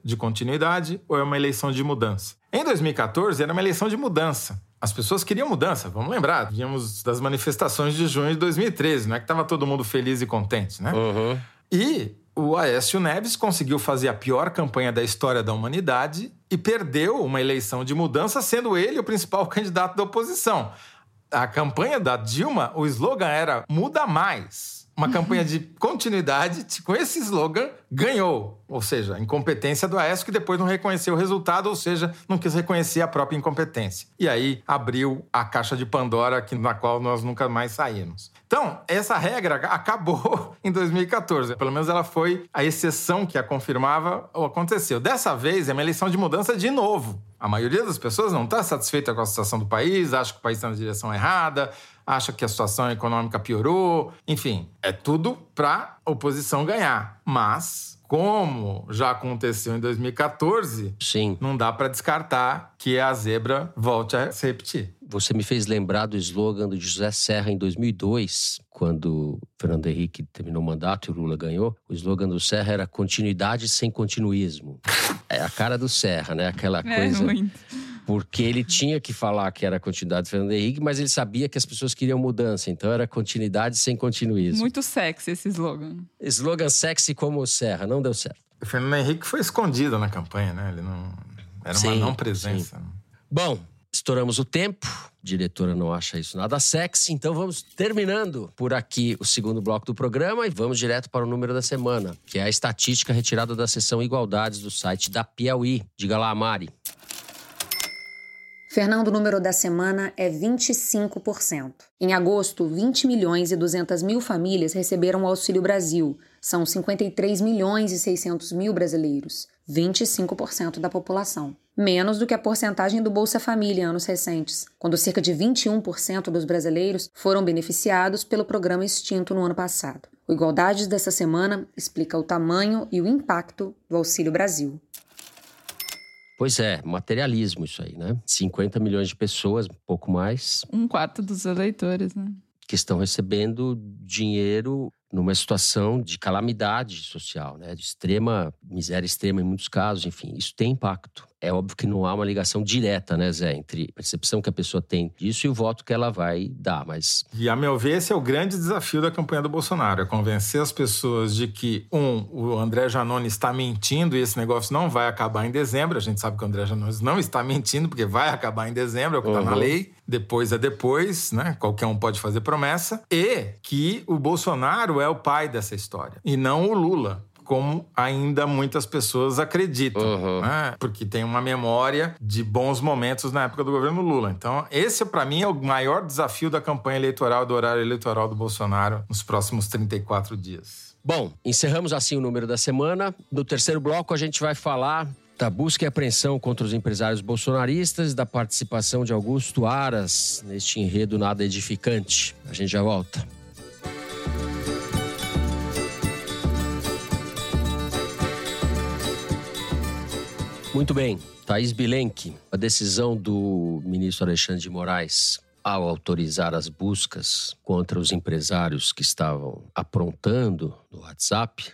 de continuidade, ou é uma eleição de mudança. Em 2014, era uma eleição de mudança. As pessoas queriam mudança, vamos lembrar. Víamos das manifestações de junho de 2013, não é que estava todo mundo feliz e contente, né? Uhum. E o Aécio Neves conseguiu fazer a pior campanha da história da humanidade e perdeu uma eleição de mudança, sendo ele o principal candidato da oposição. A campanha da Dilma, o slogan era Muda Mais uma campanha de continuidade com esse slogan ganhou. Ou seja, a incompetência do Aécio que depois não reconheceu o resultado, ou seja, não quis reconhecer a própria incompetência. E aí abriu a caixa de Pandora que, na qual nós nunca mais saímos. Então, essa regra acabou em 2014. Pelo menos ela foi a exceção que a confirmava ou aconteceu. Dessa vez é uma eleição de mudança de novo. A maioria das pessoas não está satisfeita com a situação do país, acha que o país está na direção errada, acha que a situação econômica piorou. Enfim, é tudo para a oposição ganhar. Mas como já aconteceu em 2014, Sim. não dá para descartar que a zebra volte a se repetir. Você me fez lembrar do slogan do José Serra em 2002, quando Fernando Henrique terminou o mandato e o Lula ganhou. O slogan do Serra era continuidade sem continuismo. É a cara do Serra, né? Aquela É, coisa. muito. Porque ele tinha que falar que era continuidade do Fernando Henrique, mas ele sabia que as pessoas queriam mudança. Então era continuidade sem continuismo. Muito sexy esse slogan. Slogan sexy como o Serra, não deu certo. O Fernando Henrique foi escondido na campanha, né? Ele não. Era uma Sim, não presença. Bom, estouramos o tempo. A diretora não acha isso nada sexy, então vamos terminando por aqui o segundo bloco do programa e vamos direto para o número da semana, que é a estatística retirada da seção Igualdades do site da Piauí. Diga lá, Mari. Fernando, o número da semana é 25%. Em agosto, 20 milhões e 200 mil famílias receberam o Auxílio Brasil. São 53 milhões e 600 mil brasileiros, 25% da população. Menos do que a porcentagem do Bolsa Família em anos recentes, quando cerca de 21% dos brasileiros foram beneficiados pelo programa extinto no ano passado. O Igualdades dessa semana explica o tamanho e o impacto do Auxílio Brasil. Pois é, materialismo isso aí, né? 50 milhões de pessoas, um pouco mais, Um quarto dos eleitores, né? que estão recebendo dinheiro numa situação de calamidade social, né? De extrema miséria extrema em muitos casos, enfim, isso tem impacto. É óbvio que não há uma ligação direta, né, Zé, entre a percepção que a pessoa tem disso e o voto que ela vai dar, mas E, a meu ver, esse é o grande desafio da campanha do Bolsonaro: é convencer as pessoas de que, um, o André Janone está mentindo e esse negócio não vai acabar em dezembro. A gente sabe que o André Janone não está mentindo, porque vai acabar em dezembro, é o que está na Uhum. lei. Depois é depois, né? Qualquer um pode fazer promessa. E que o Bolsonaro é o pai dessa história e não o Lula. Como ainda muitas pessoas acreditam, Uhum. né? porque tem uma memória de bons momentos na época do governo Lula. Então, esse, para mim, é o maior desafio da campanha eleitoral, do horário eleitoral do Bolsonaro nos próximos 34 dias. Bom, encerramos assim o número da semana. No terceiro bloco, a gente vai falar da busca e apreensão contra os empresários bolsonaristas, da participação de Augusto Aras neste enredo nada edificante. A gente já volta. Muito bem, Thaís Bilenque, a decisão do ministro Alexandre de Moraes ao autorizar as buscas contra os empresários que estavam aprontando no WhatsApp,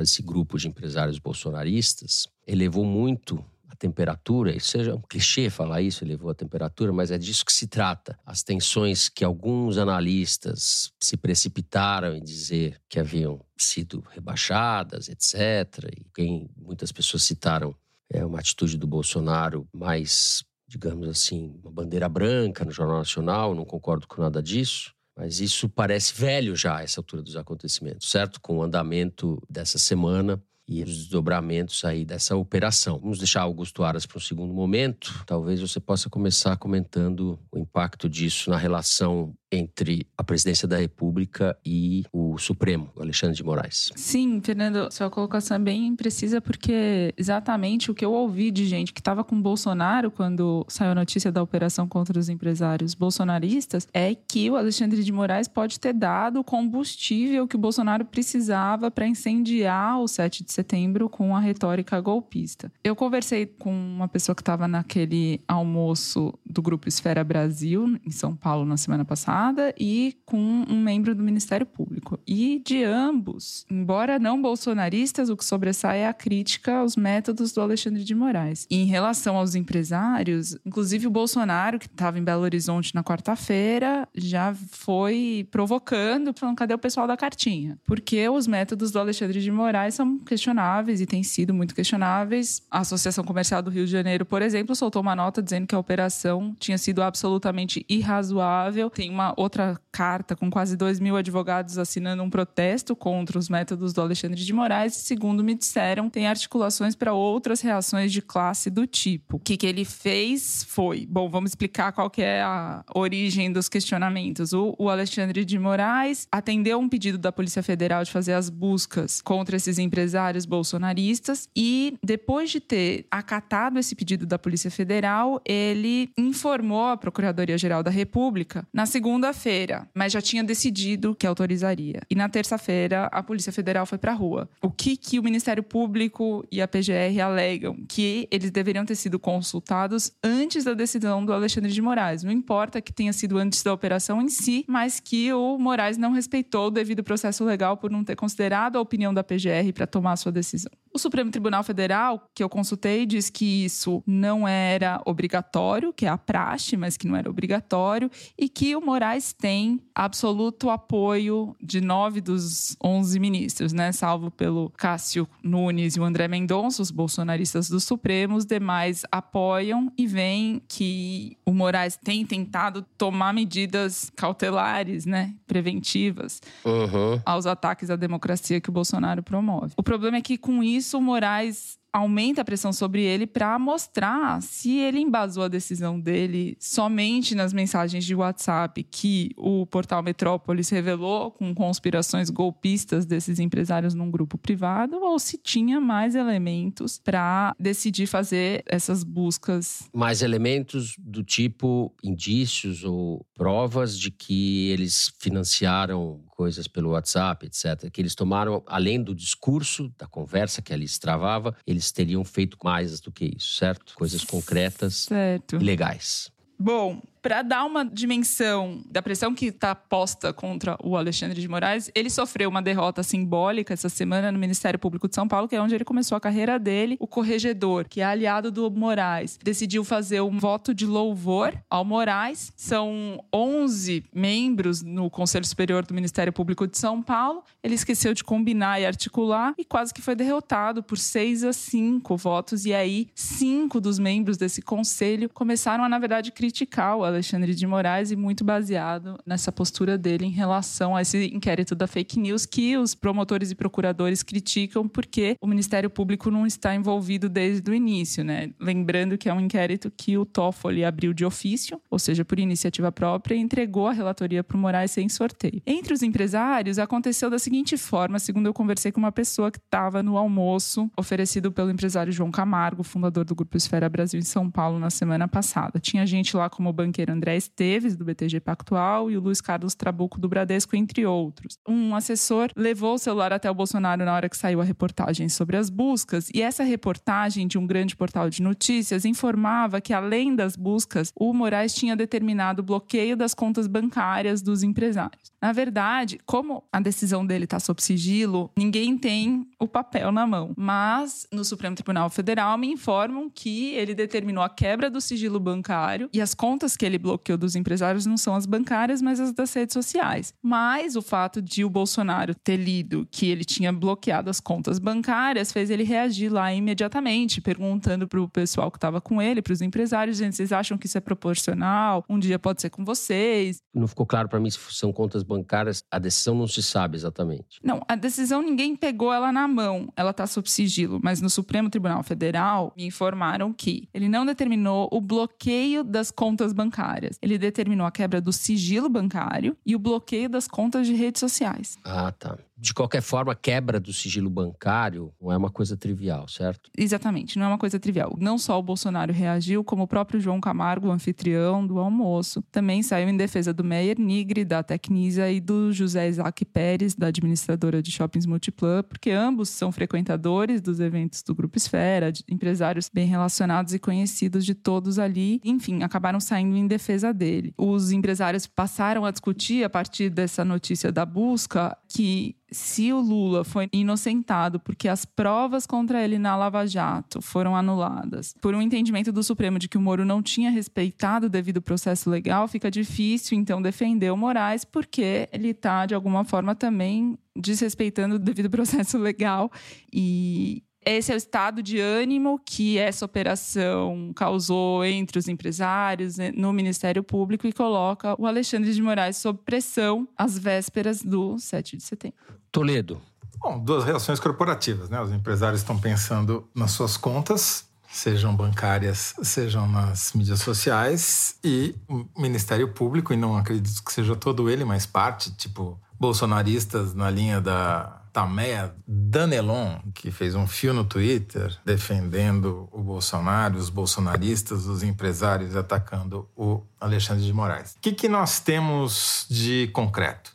esse grupo de empresários bolsonaristas, elevou muito a temperatura, isso seja um clichê falar isso, elevou a temperatura, mas é disso que se trata. As tensões que alguns analistas se precipitaram em dizer que haviam sido rebaixadas, etc. E quem muitas pessoas citaram é uma atitude do Bolsonaro mais, digamos assim, uma bandeira branca no Jornal Nacional, não concordo com nada disso. Mas isso parece velho já, essa altura dos acontecimentos, certo? Com o andamento dessa semana e os desdobramentos aí dessa operação. Vamos deixar Augusto Aras para um segundo momento. Talvez você possa começar comentando o impacto disso na relação entre a presidência da República e o Supremo, Alexandre de Moraes. Sim, Fernando, sua colocação é bem precisa porque exatamente o que eu ouvi de gente que estava com Bolsonaro quando saiu a notícia da operação contra os empresários bolsonaristas é que o Alexandre de Moraes pode ter dado o combustível que o Bolsonaro precisava para incendiar o 7 de setembro com a retórica golpista. Eu conversei com uma pessoa que estava naquele almoço do grupo Esfera Brasil em São Paulo na semana passada e com um membro do Ministério Público. E de ambos, embora não bolsonaristas, o que sobressai é a crítica aos métodos do Alexandre de Moraes. E em relação aos empresários, inclusive o Bolsonaro, que estava em Belo Horizonte na quarta-feira, já foi provocando, falando: cadê o pessoal da cartinha? Porque os métodos do Alexandre de Moraes são questionáveis e têm sido muito questionáveis. A Associação Comercial do Rio de Janeiro, por exemplo, soltou uma nota dizendo que a operação tinha sido absolutamente irrazoável. Tem uma outra carta com quase 2 mil advogados assinando um protesto contra os métodos do Alexandre de Moraes e, segundo me disseram, tem articulações para outras reações de classe do tipo. O que, que ele fez foi... Bom, vamos explicar qual que é a origem dos questionamentos. O, o Alexandre de Moraes atendeu um pedido da Polícia Federal de fazer as buscas contra esses empresários bolsonaristas e, depois de ter acatado esse pedido da Polícia Federal, ele informou a Procuradoria-Geral da República na segunda segunda-feira, mas já tinha decidido que autorizaria. E na terça-feira, a Polícia Federal foi para a rua. O que, que o Ministério Público e a PGR alegam? Que eles deveriam ter sido consultados antes da decisão do Alexandre de Moraes. Não importa que tenha sido antes da operação em si, mas que o Moraes não respeitou o devido processo legal por não ter considerado a opinião da PGR para tomar sua decisão. O Supremo Tribunal Federal, que eu consultei, diz que isso não era obrigatório, que é a praxe, mas que não era obrigatório, e que o Moraes tem absoluto apoio de nove dos onze ministros, né? Salvo pelo Cássio Nunes e o André Mendonça, os bolsonaristas do Supremo, os demais apoiam e veem que o Moraes tem tentado tomar medidas cautelares, né? Preventivas uhum. aos ataques à democracia que o Bolsonaro promove. O problema é que com isso o Moraes aumenta a pressão sobre ele para mostrar se ele embasou a decisão dele somente nas mensagens de WhatsApp que o portal Metrópolis revelou com conspirações golpistas desses empresários num grupo privado ou se tinha mais elementos para decidir fazer essas buscas. Mais elementos do tipo indícios ou provas de que eles financiaram coisas pelo WhatsApp, etc., que eles tomaram, além do discurso, da conversa que ali se travava, eles teriam feito mais do que isso, certo? Coisas concretas certo. e legais. Bom, para dar uma dimensão da pressão que está posta contra o Alexandre de Moraes, ele sofreu uma derrota simbólica essa semana no Ministério Público de São Paulo, que é onde ele começou a carreira dele. O corregedor, que é aliado do Moraes, decidiu fazer um voto de louvor ao Moraes. São 11 membros no Conselho Superior do Ministério Público de São Paulo. Ele esqueceu de combinar e articular e quase que foi derrotado por 6 a 5 votos. E aí, cinco dos membros desse conselho começaram a, na verdade, criticar o Alexandre de Moraes, e muito baseado nessa postura dele em relação a esse inquérito da fake news que os promotores e procuradores criticam porque o Ministério Público não está envolvido desde o início, né? Lembrando que é um inquérito que o Toffoli abriu de ofício, ou seja, por iniciativa própria, e entregou a relatoria para o Moraes sem sorteio. Entre os empresários, aconteceu da seguinte forma, segundo eu conversei com uma pessoa que estava no almoço oferecido pelo empresário João Camargo, fundador do Grupo Esfera Brasil em São Paulo, na semana passada. Tinha gente lá como o banqueiro André Esteves, do BTG Pactual, e o Luiz Carlos Trabuco, do Bradesco, entre outros. Um assessor levou o celular até o Bolsonaro na hora que saiu a reportagem sobre as buscas, e essa reportagem de um grande portal de notícias informava que, além das buscas, o Moraes tinha determinado o bloqueio das contas bancárias dos empresários. Na verdade, como a decisão dele está sob sigilo, ninguém tem o papel na mão. Mas no Supremo Tribunal Federal me informam que ele determinou a quebra do sigilo bancário e as contas que ele bloqueou dos empresários não são as bancárias, mas as das redes sociais. Mas o fato de o Bolsonaro ter lido que ele tinha bloqueado as contas bancárias fez ele reagir lá imediatamente, perguntando para o pessoal que estava com ele, para os empresários, gente, vocês acham que isso é proporcional? Um dia pode ser com vocês? Não ficou claro para mim se são contas bancárias, a decisão não se sabe exatamente. Não, a decisão ninguém pegou ela na mão, ela está sob sigilo, mas no Supremo Tribunal Federal me informaram que ele não determinou o bloqueio das contas bancárias, ele determinou a quebra do sigilo bancário e o bloqueio das contas de redes sociais. Ah, tá de qualquer forma, a quebra do sigilo bancário não é uma coisa trivial, certo? Exatamente, não é uma coisa trivial. Não só o Bolsonaro reagiu, como o próprio João Camargo, anfitrião do almoço, também saiu em defesa do Meyer Nigre, da Tecnisa, e do José Isaac Pérez, da administradora de shoppings Multiplan, porque ambos são frequentadores dos eventos do Grupo Esfera, empresários bem relacionados e conhecidos de todos ali. Enfim, acabaram saindo em defesa dele. Os empresários passaram a discutir, a partir dessa notícia da busca, que se o Lula foi inocentado porque as provas contra ele na Lava Jato foram anuladas por um entendimento do Supremo de que o Moro não tinha respeitado o devido processo legal, fica difícil então defender o Moraes porque ele está de alguma forma também desrespeitando o devido processo legal e esse é o estado de ânimo que essa operação causou entre os empresários né, no Ministério Público e coloca o Alexandre de Moraes sob pressão às vésperas do 7 de setembro. Toledo. Bom, duas reações corporativas, né? Os empresários estão pensando nas suas contas, sejam bancárias, sejam nas mídias sociais, e o Ministério Público, e não acredito que seja todo ele, mas parte, tipo, bolsonaristas na linha da Tameia Danelon, que fez um fio no Twitter defendendo o Bolsonaro, os bolsonaristas, os empresários atacando o Alexandre de Moraes. O que, que nós temos de concreto?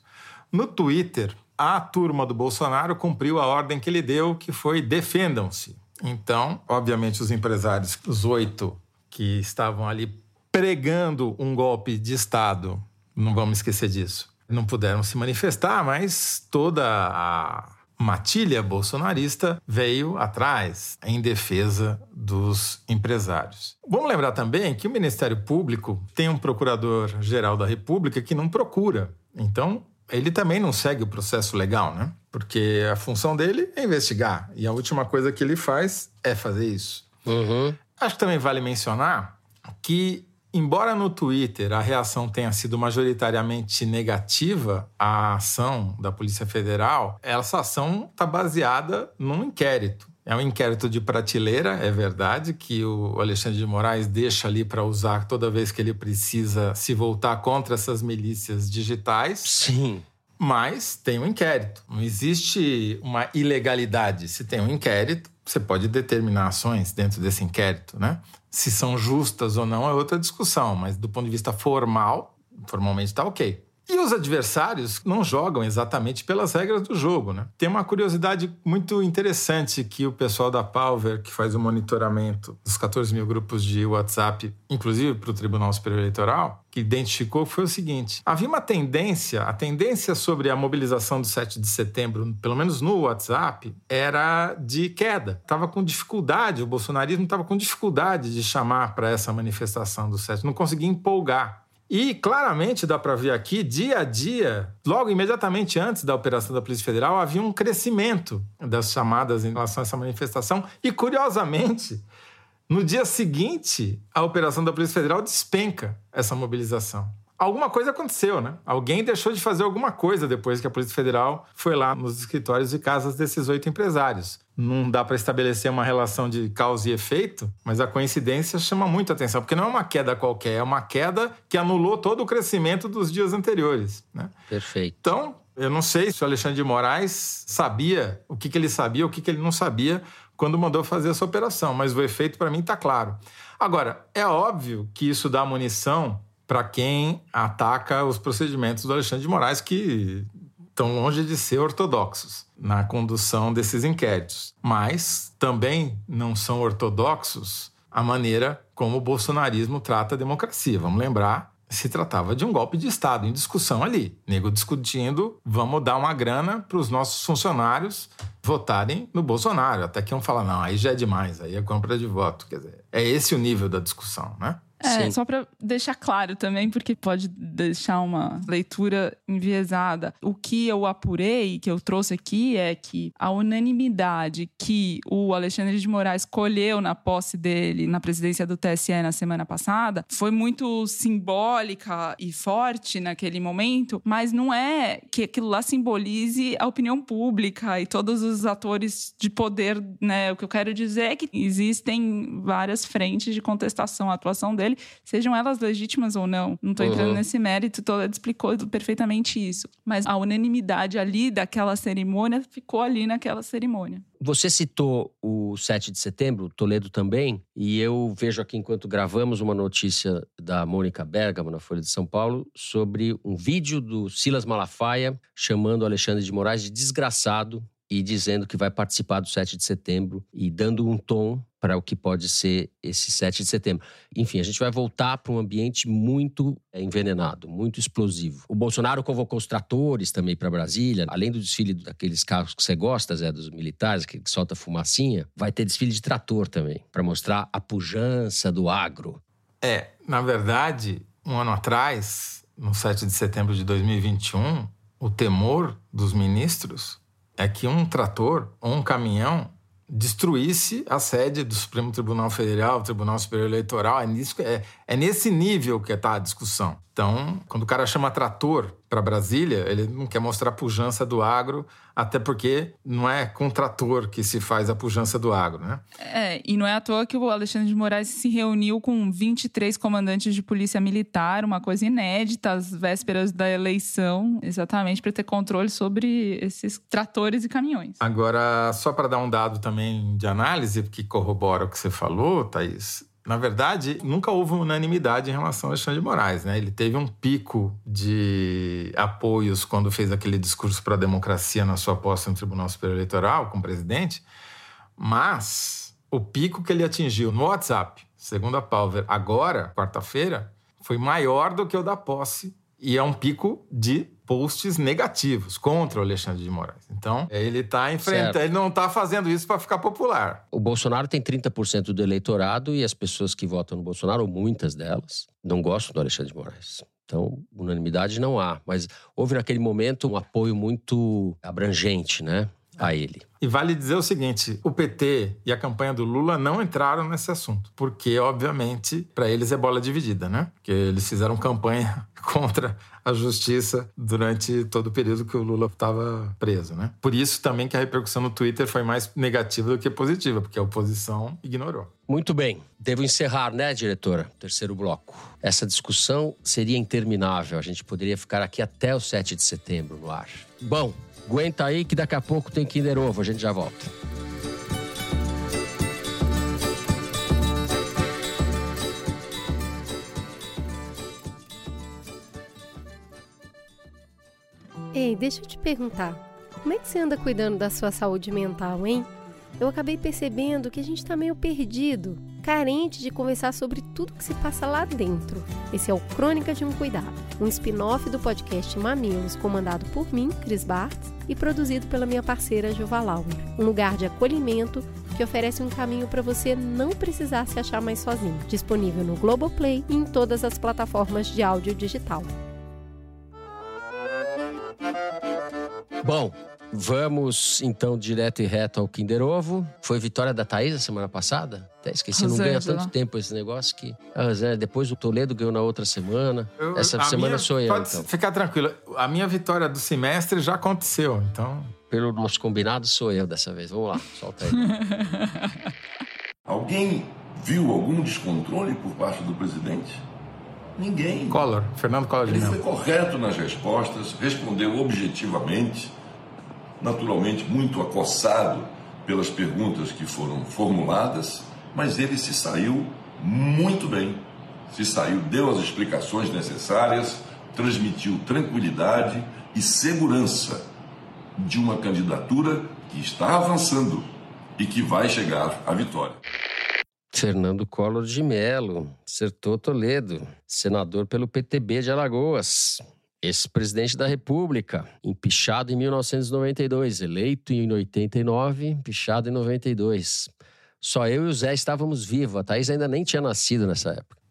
No Twitter, a turma do Bolsonaro cumpriu a ordem que ele deu, que foi defendam-se. Então, obviamente, os empresários, os oito que estavam ali pregando um golpe de Estado, não vamos esquecer disso, não puderam se manifestar, mas toda a matilha bolsonarista veio atrás em defesa dos empresários. Vamos lembrar também que o Ministério Público tem um procurador-geral da República que não procura. Então, ele também não segue o processo legal, né? Porque a função dele é investigar. E a última coisa que ele faz é fazer isso. Uhum. Acho que também vale mencionar que Embora no Twitter a reação tenha sido majoritariamente negativa à ação da Polícia Federal, essa ação está baseada num inquérito. É um inquérito de prateleira, é verdade, que o Alexandre de Moraes deixa ali para usar toda vez que ele precisa se voltar contra essas milícias digitais. Sim. Mas tem um inquérito. Não existe uma ilegalidade. Se tem um inquérito, você pode determinar ações dentro desse inquérito, né? Se são justas ou não é outra discussão, mas do ponto de vista formal, formalmente está ok. E os adversários não jogam exatamente pelas regras do jogo, né? Tem uma curiosidade muito interessante que o pessoal da Palver, que faz o monitoramento dos 14 mil grupos de WhatsApp, inclusive para o Tribunal Superior Eleitoral, que identificou foi o seguinte: havia uma tendência, a tendência sobre a mobilização do 7 de setembro, pelo menos no WhatsApp, era de queda. Estava com dificuldade, o bolsonarismo estava com dificuldade de chamar para essa manifestação do 7, não conseguia empolgar. E claramente dá para ver aqui, dia a dia, logo imediatamente antes da operação da Polícia Federal, havia um crescimento das chamadas em relação a essa manifestação. E curiosamente, No dia seguinte, a operação da Polícia Federal despenca essa mobilização. Alguma coisa aconteceu, né? Alguém deixou de fazer alguma coisa depois que a Polícia Federal foi lá nos escritórios e casas desses oito empresários. Não dá para estabelecer uma relação de causa e efeito, mas a coincidência chama muito atenção, porque não é uma queda qualquer, é uma queda que anulou todo o crescimento dos dias anteriores. Né? Perfeito. Então, eu não sei se o Alexandre de Moraes sabia o que, que ele sabia, o que, que ele não sabia quando mandou fazer essa operação, mas o efeito para mim está claro. Agora, é óbvio que isso dá munição para quem ataca os procedimentos do Alexandre de Moraes, que estão longe de ser ortodoxos na condução desses inquéritos. Mas também não são ortodoxos a maneira como o bolsonarismo trata a democracia. Vamos lembrar se tratava de um golpe de Estado em discussão ali. Nego discutindo, vamos dar uma grana para os nossos funcionários votarem no Bolsonaro. Até que um fala, não, aí já é demais, aí é compra de voto. Quer dizer, é esse o nível da discussão, né? É, Sim. só para deixar claro também, porque pode deixar uma leitura enviesada. O que eu apurei, que eu trouxe aqui, é que a unanimidade que o Alexandre de Moraes colheu na posse dele na presidência do TSE na semana passada foi muito simbólica e forte naquele momento, mas não é que aquilo lá simbolize a opinião pública e todos os atores de poder, né? O que eu quero dizer é que existem várias frentes de contestação à atuação dele dele, sejam elas legítimas ou não. Não estou entrando uhum. nesse mérito, Toledo explicou perfeitamente isso. Mas a unanimidade ali daquela cerimônia ficou ali naquela cerimônia. Você citou o 7 de setembro, Toledo também, e eu vejo aqui enquanto gravamos uma notícia da Mônica Bergamo na Folha de São Paulo sobre um vídeo do Silas Malafaia chamando Alexandre de Moraes de desgraçado e dizendo que vai participar do 7 de setembro e dando um tom para o que pode ser esse 7 de setembro. Enfim, a gente vai voltar para um ambiente muito é, envenenado, muito explosivo. O Bolsonaro convocou os tratores também para Brasília, além do desfile daqueles carros que você gosta, Zé, dos militares, que solta fumacinha, vai ter desfile de trator também, para mostrar a pujança do agro. É, na verdade, um ano atrás, no 7 de setembro de 2021, o temor dos ministros é que um trator ou um caminhão destruísse a sede do Supremo Tribunal Federal, Tribunal Superior Eleitoral. É, nisso, é, é nesse nível que está a discussão. Então, quando o cara chama trator para Brasília, ele não quer mostrar a pujança do agro, até porque não é com trator que se faz a pujança do agro, né? É, e não é à toa que o Alexandre de Moraes se reuniu com 23 comandantes de polícia militar, uma coisa inédita, às vésperas da eleição, exatamente para ter controle sobre esses tratores e caminhões. Agora, só para dar um dado também de análise, que corrobora o que você falou, Thaís, na verdade, nunca houve unanimidade em relação a Alexandre de Moraes. Né? Ele teve um pico de apoios quando fez aquele discurso para a democracia na sua posse no Tribunal Superior Eleitoral, como presidente, mas o pico que ele atingiu no WhatsApp, segundo a Palver, agora, quarta-feira, foi maior do que o da posse e é um pico de posts negativos contra o Alexandre de Moraes. Então, ele está enfrentando, ele não está fazendo isso para ficar popular. O Bolsonaro tem 30% do eleitorado e as pessoas que votam no Bolsonaro, ou muitas delas, não gostam do Alexandre de Moraes. Então, unanimidade não há, mas houve naquele momento um apoio muito abrangente, né? a ele. E vale dizer o seguinte: o PT e a campanha do Lula não entraram nesse assunto, porque, obviamente, para eles é bola dividida, né? Porque eles fizeram campanha contra a justiça durante todo o período que o Lula estava preso, né? Por isso também que a repercussão no Twitter foi mais negativa do que positiva, porque a oposição ignorou. Muito bem. Devo encerrar, né, diretora? Terceiro bloco. Essa discussão seria interminável. A gente poderia ficar aqui até o 7 de setembro no ar. Bom, Aguenta aí que daqui a pouco tem Kinder Ovo, a gente já volta. Ei, deixa eu te perguntar. Como é que você anda cuidando da sua saúde mental, hein? Eu acabei percebendo que a gente está meio perdido carente de conversar sobre tudo que se passa lá dentro. Esse é o Crônica de um Cuidado, um spin-off do podcast Mamilos, comandado por mim, Cris Bartz, e produzido pela minha parceira Juva Lauer. Um lugar de acolhimento que oferece um caminho para você não precisar se achar mais sozinho. Disponível no Globoplay e em todas as plataformas de áudio digital. Bom, Vamos então direto e reto ao Kinder Ovo. Foi vitória da Thaís a semana passada? Até esqueci, não Rosângela. ganha tanto tempo esse negócio que. A Rosângela, depois o Toledo ganhou na outra semana. Eu- Essa semana minha- sou eu, Pode então. ficar tranquilo. A minha vitória do semestre já aconteceu, então. Pelo nosso combinado, sou eu dessa vez. Vamos lá, solta aí. Alguém viu algum descontrole por parte do presidente? Ninguém. Collor, Fernando Collor de Ele foi correto nas respostas, respondeu objetivamente, naturalmente muito acossado pelas perguntas que foram formuladas, mas ele se saiu muito bem. Se saiu, deu as explicações necessárias, transmitiu tranquilidade e segurança de uma candidatura que está avançando e que vai chegar à vitória. Fernando Collor de Mello, acertou Toledo, senador pelo PTB de Alagoas. Ex-presidente da República, empichado em 1992, eleito em 89, empichado em 92. Só eu e o Zé estávamos vivos, a Thaís ainda nem tinha nascido nessa época.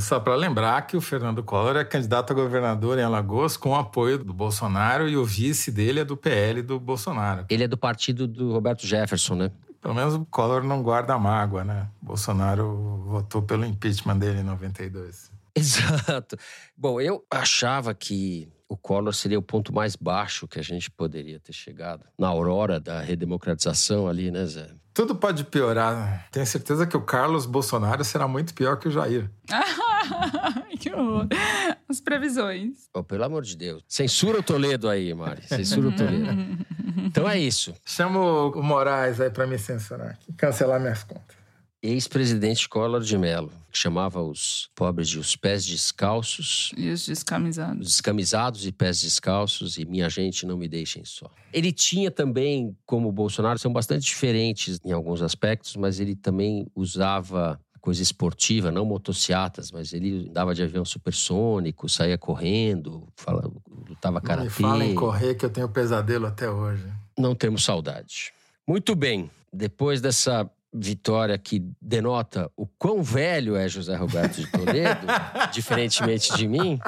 Só para lembrar que o Fernando Collor é candidato a governador em Alagoas com o apoio do Bolsonaro e o vice dele é do PL do Bolsonaro. Ele é do partido do Roberto Jefferson, né? Pelo menos o Collor não guarda mágoa, né? Bolsonaro votou pelo impeachment dele em 92. Exato. Bom, eu achava que o Collor seria o ponto mais baixo que a gente poderia ter chegado. Na aurora da redemocratização ali, né, Zé? Tudo pode piorar. Tenho certeza que o Carlos Bolsonaro será muito pior que o Jair. que horror. As previsões. Oh, pelo amor de Deus. Censura o Toledo aí, Mari. Censura o Toledo. Então é isso. Chama o Moraes aí para me censurar aqui, cancelar minhas contas. Ex-presidente Collor de Mello, que chamava os pobres de os pés descalços, E os os descamisados. descamisados e pés descalços, e minha gente não me deixem só. Ele tinha também, como o Bolsonaro, são bastante diferentes em alguns aspectos, mas ele também usava coisa esportiva, não motocicletas, mas ele andava de avião supersônico, saía correndo, fala, lutava Não me karatê. fala em correr que eu tenho pesadelo até hoje. Não temos saudade. Muito bem, depois dessa vitória que denota o quão velho é José Roberto de Toledo, diferentemente de mim,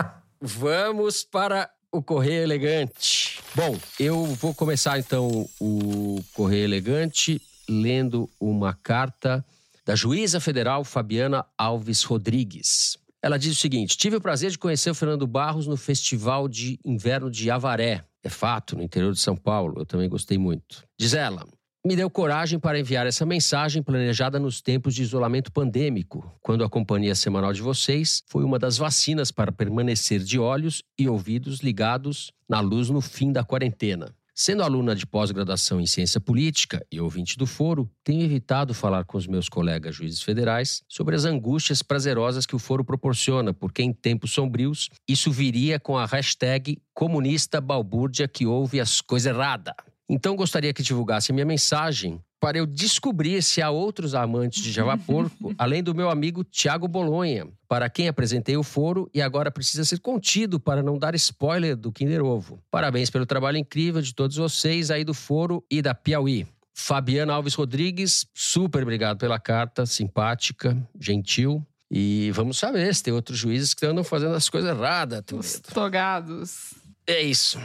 vamos para o Correio Elegante. Bom, eu vou começar então o Correio Elegante lendo uma carta da juíza federal Fabiana Alves Rodrigues. Ela diz o seguinte: Tive o prazer de conhecer o Fernando Barros no Festival de Inverno de Avaré. É fato, no interior de São Paulo. Eu também gostei muito. Diz ela. Me deu coragem para enviar essa mensagem planejada nos tempos de isolamento pandêmico, quando a companhia semanal de vocês foi uma das vacinas para permanecer de olhos e ouvidos ligados na luz no fim da quarentena. Sendo aluna de pós-graduação em ciência política e ouvinte do foro, tenho evitado falar com os meus colegas juízes federais sobre as angústias prazerosas que o foro proporciona, porque em tempos sombrios isso viria com a hashtag comunista balbúrdia que ouve as coisas erradas. Então gostaria que divulgasse minha mensagem para eu descobrir se há outros amantes de Java Porco, além do meu amigo Tiago Bolonha, para quem apresentei o foro e agora precisa ser contido para não dar spoiler do Kinder Ovo. Parabéns pelo trabalho incrível de todos vocês aí do foro e da Piauí. Fabiana Alves Rodrigues, super obrigado pela carta, simpática, gentil. E vamos saber se tem outros juízes que andam fazendo as coisas erradas. Os togados. É isso.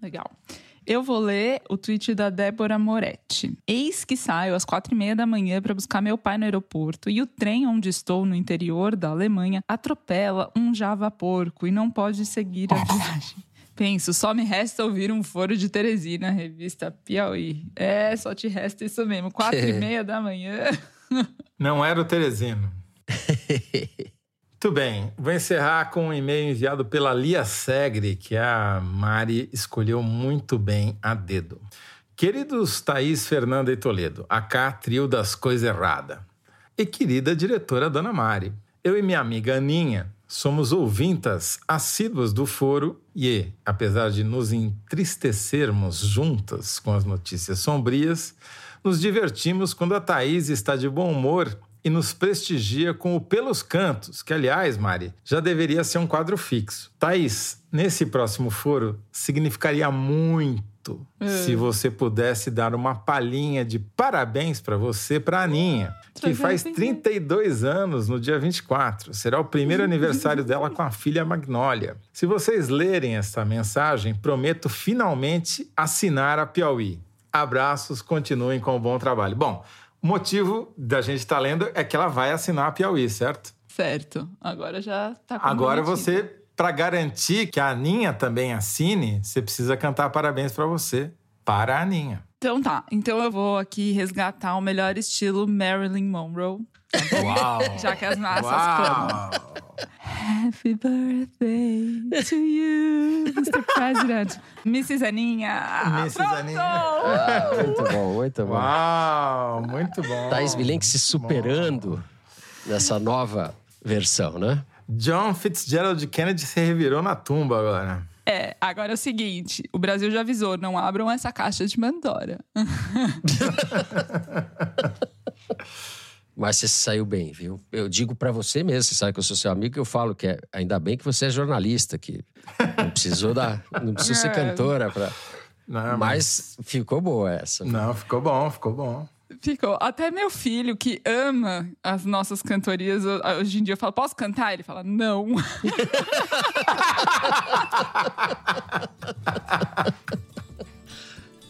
Legal. Eu vou ler o tweet da Débora Moretti. Eis que saio às quatro e meia da manhã para buscar meu pai no aeroporto e o trem onde estou, no interior da Alemanha, atropela um java porco e não pode seguir a viagem. Penso, só me resta ouvir um foro de Teresina, revista Piauí. É, só te resta isso mesmo. Quatro e meia da manhã. Não era o Teresino. Muito bem, vou encerrar com um e-mail enviado pela Lia Segre, que a Mari escolheu muito bem a dedo. Queridos Thaís, Fernanda e Toledo, acá trio das coisas erradas. E querida diretora Dona Mari, eu e minha amiga Aninha somos ouvintas assíduas do foro e, apesar de nos entristecermos juntas com as notícias sombrias, nos divertimos quando a Thaís está de bom humor e nos prestigia com o Pelos Cantos, que, aliás, Mari, já deveria ser um quadro fixo. Thaís, nesse próximo foro, significaria muito muito se você pudesse dar uma palhinha de parabéns para você, para Aninha, que faz 32 anos no dia 24. Será o primeiro aniversário dela com a filha Magnólia. Se vocês lerem essa mensagem, prometo finalmente assinar a Piauí. Abraços, continuem com o bom trabalho. Bom, o motivo da gente estar tá lendo é que ela vai assinar a Piauí, certo? Certo. Agora já tá Agora você, para garantir que a Aninha também assine, você precisa cantar parabéns para você, para a Aninha. Então tá. Então eu vou aqui resgatar o melhor estilo Marilyn Monroe. Uau! Já que as massas clamam. Happy birthday to you, Mr. President. Mrs. Aninha. Mrs. Pronto! Aninha. Ah, muito bom, muito bom. Uau, muito bom. Thaís Bilenque se superando nessa nova versão, né? John Fitzgerald Kennedy se revirou na tumba agora. É, agora é o seguinte: o Brasil já avisou, não abram essa caixa de Mandora. Mas você saiu bem, viu? Eu digo para você mesmo, você sabe que eu sou seu amigo, eu falo que é, ainda bem que você é jornalista, que não precisou da, não precisou ser É. cantora para. Não, Mas ficou boa essa. Não, ficou bom, ficou bom. Ficou. Até meu filho, que ama as nossas cantorias, hoje em dia eu falo, posso cantar? Ele fala, não.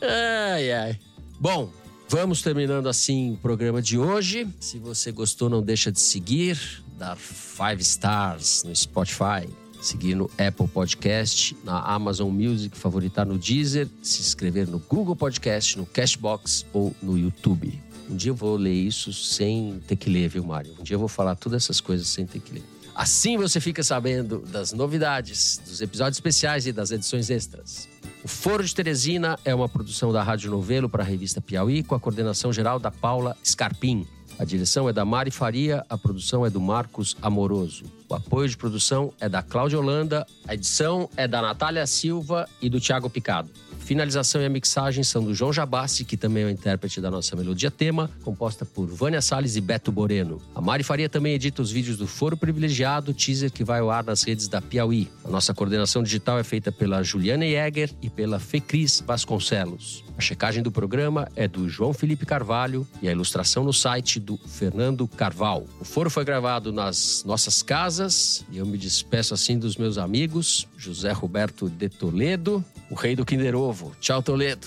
Ai, ai. Bom, vamos terminando assim o programa de hoje. Se você gostou, não deixa de seguir, dar five stars no Spotify, seguir no Apple Podcast, na Amazon Music, favoritar no Deezer, se inscrever no Google Podcast, no Cashbox ou no YouTube. Um dia eu vou ler isso sem ter que ler, viu, Mário? Um dia eu vou falar todas essas coisas sem ter que ler. Assim você fica sabendo das novidades, dos episódios especiais e das edições extras. O Foro de Teresina é uma produção da Rádio Novelo para a revista Piauí, com a coordenação geral da Paula Scarpim. A direção é da Mari Faria, a produção é do Marcos Amoroso. O apoio de produção é da Cláudia Holanda, a edição é da Natália Silva e do Tiago Picado. Finalização e a mixagem são do João Jabassi, que também é o intérprete da nossa melodia tema, composta por Vânia Salles e Beto Boreno. A Mari Faria também edita os vídeos do Foro Privilegiado, teaser que vai ao ar nas redes da Piauí. A nossa coordenação digital é feita pela Juliana Jäger e pela Fecris Vasconcelos. A checagem do programa é do João Felipe Carvalho e a ilustração no site do Fernando Carval. O foro foi gravado nas nossas casas e eu me despeço assim dos meus amigos, José Roberto de Toledo, o rei do Kinder Ovo. Tchau, Toledo.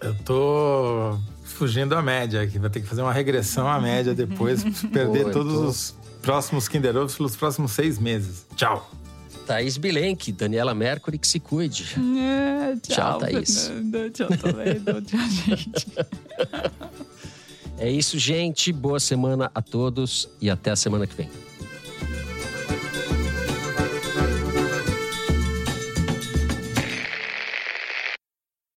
Eu tô fugindo da média aqui. Vai ter que fazer uma regressão à média depois, perder Pô, todos tô- os próximos Kinder Ovos pelos próximos seis meses. Tchau. Thaís Bilenque, Daniela Mercury, que se cuide. É, Tchau, Thaís. Fernanda. Tchau, Toledo. Tchau, gente. É isso, gente. Boa semana a todos e até a semana que vem.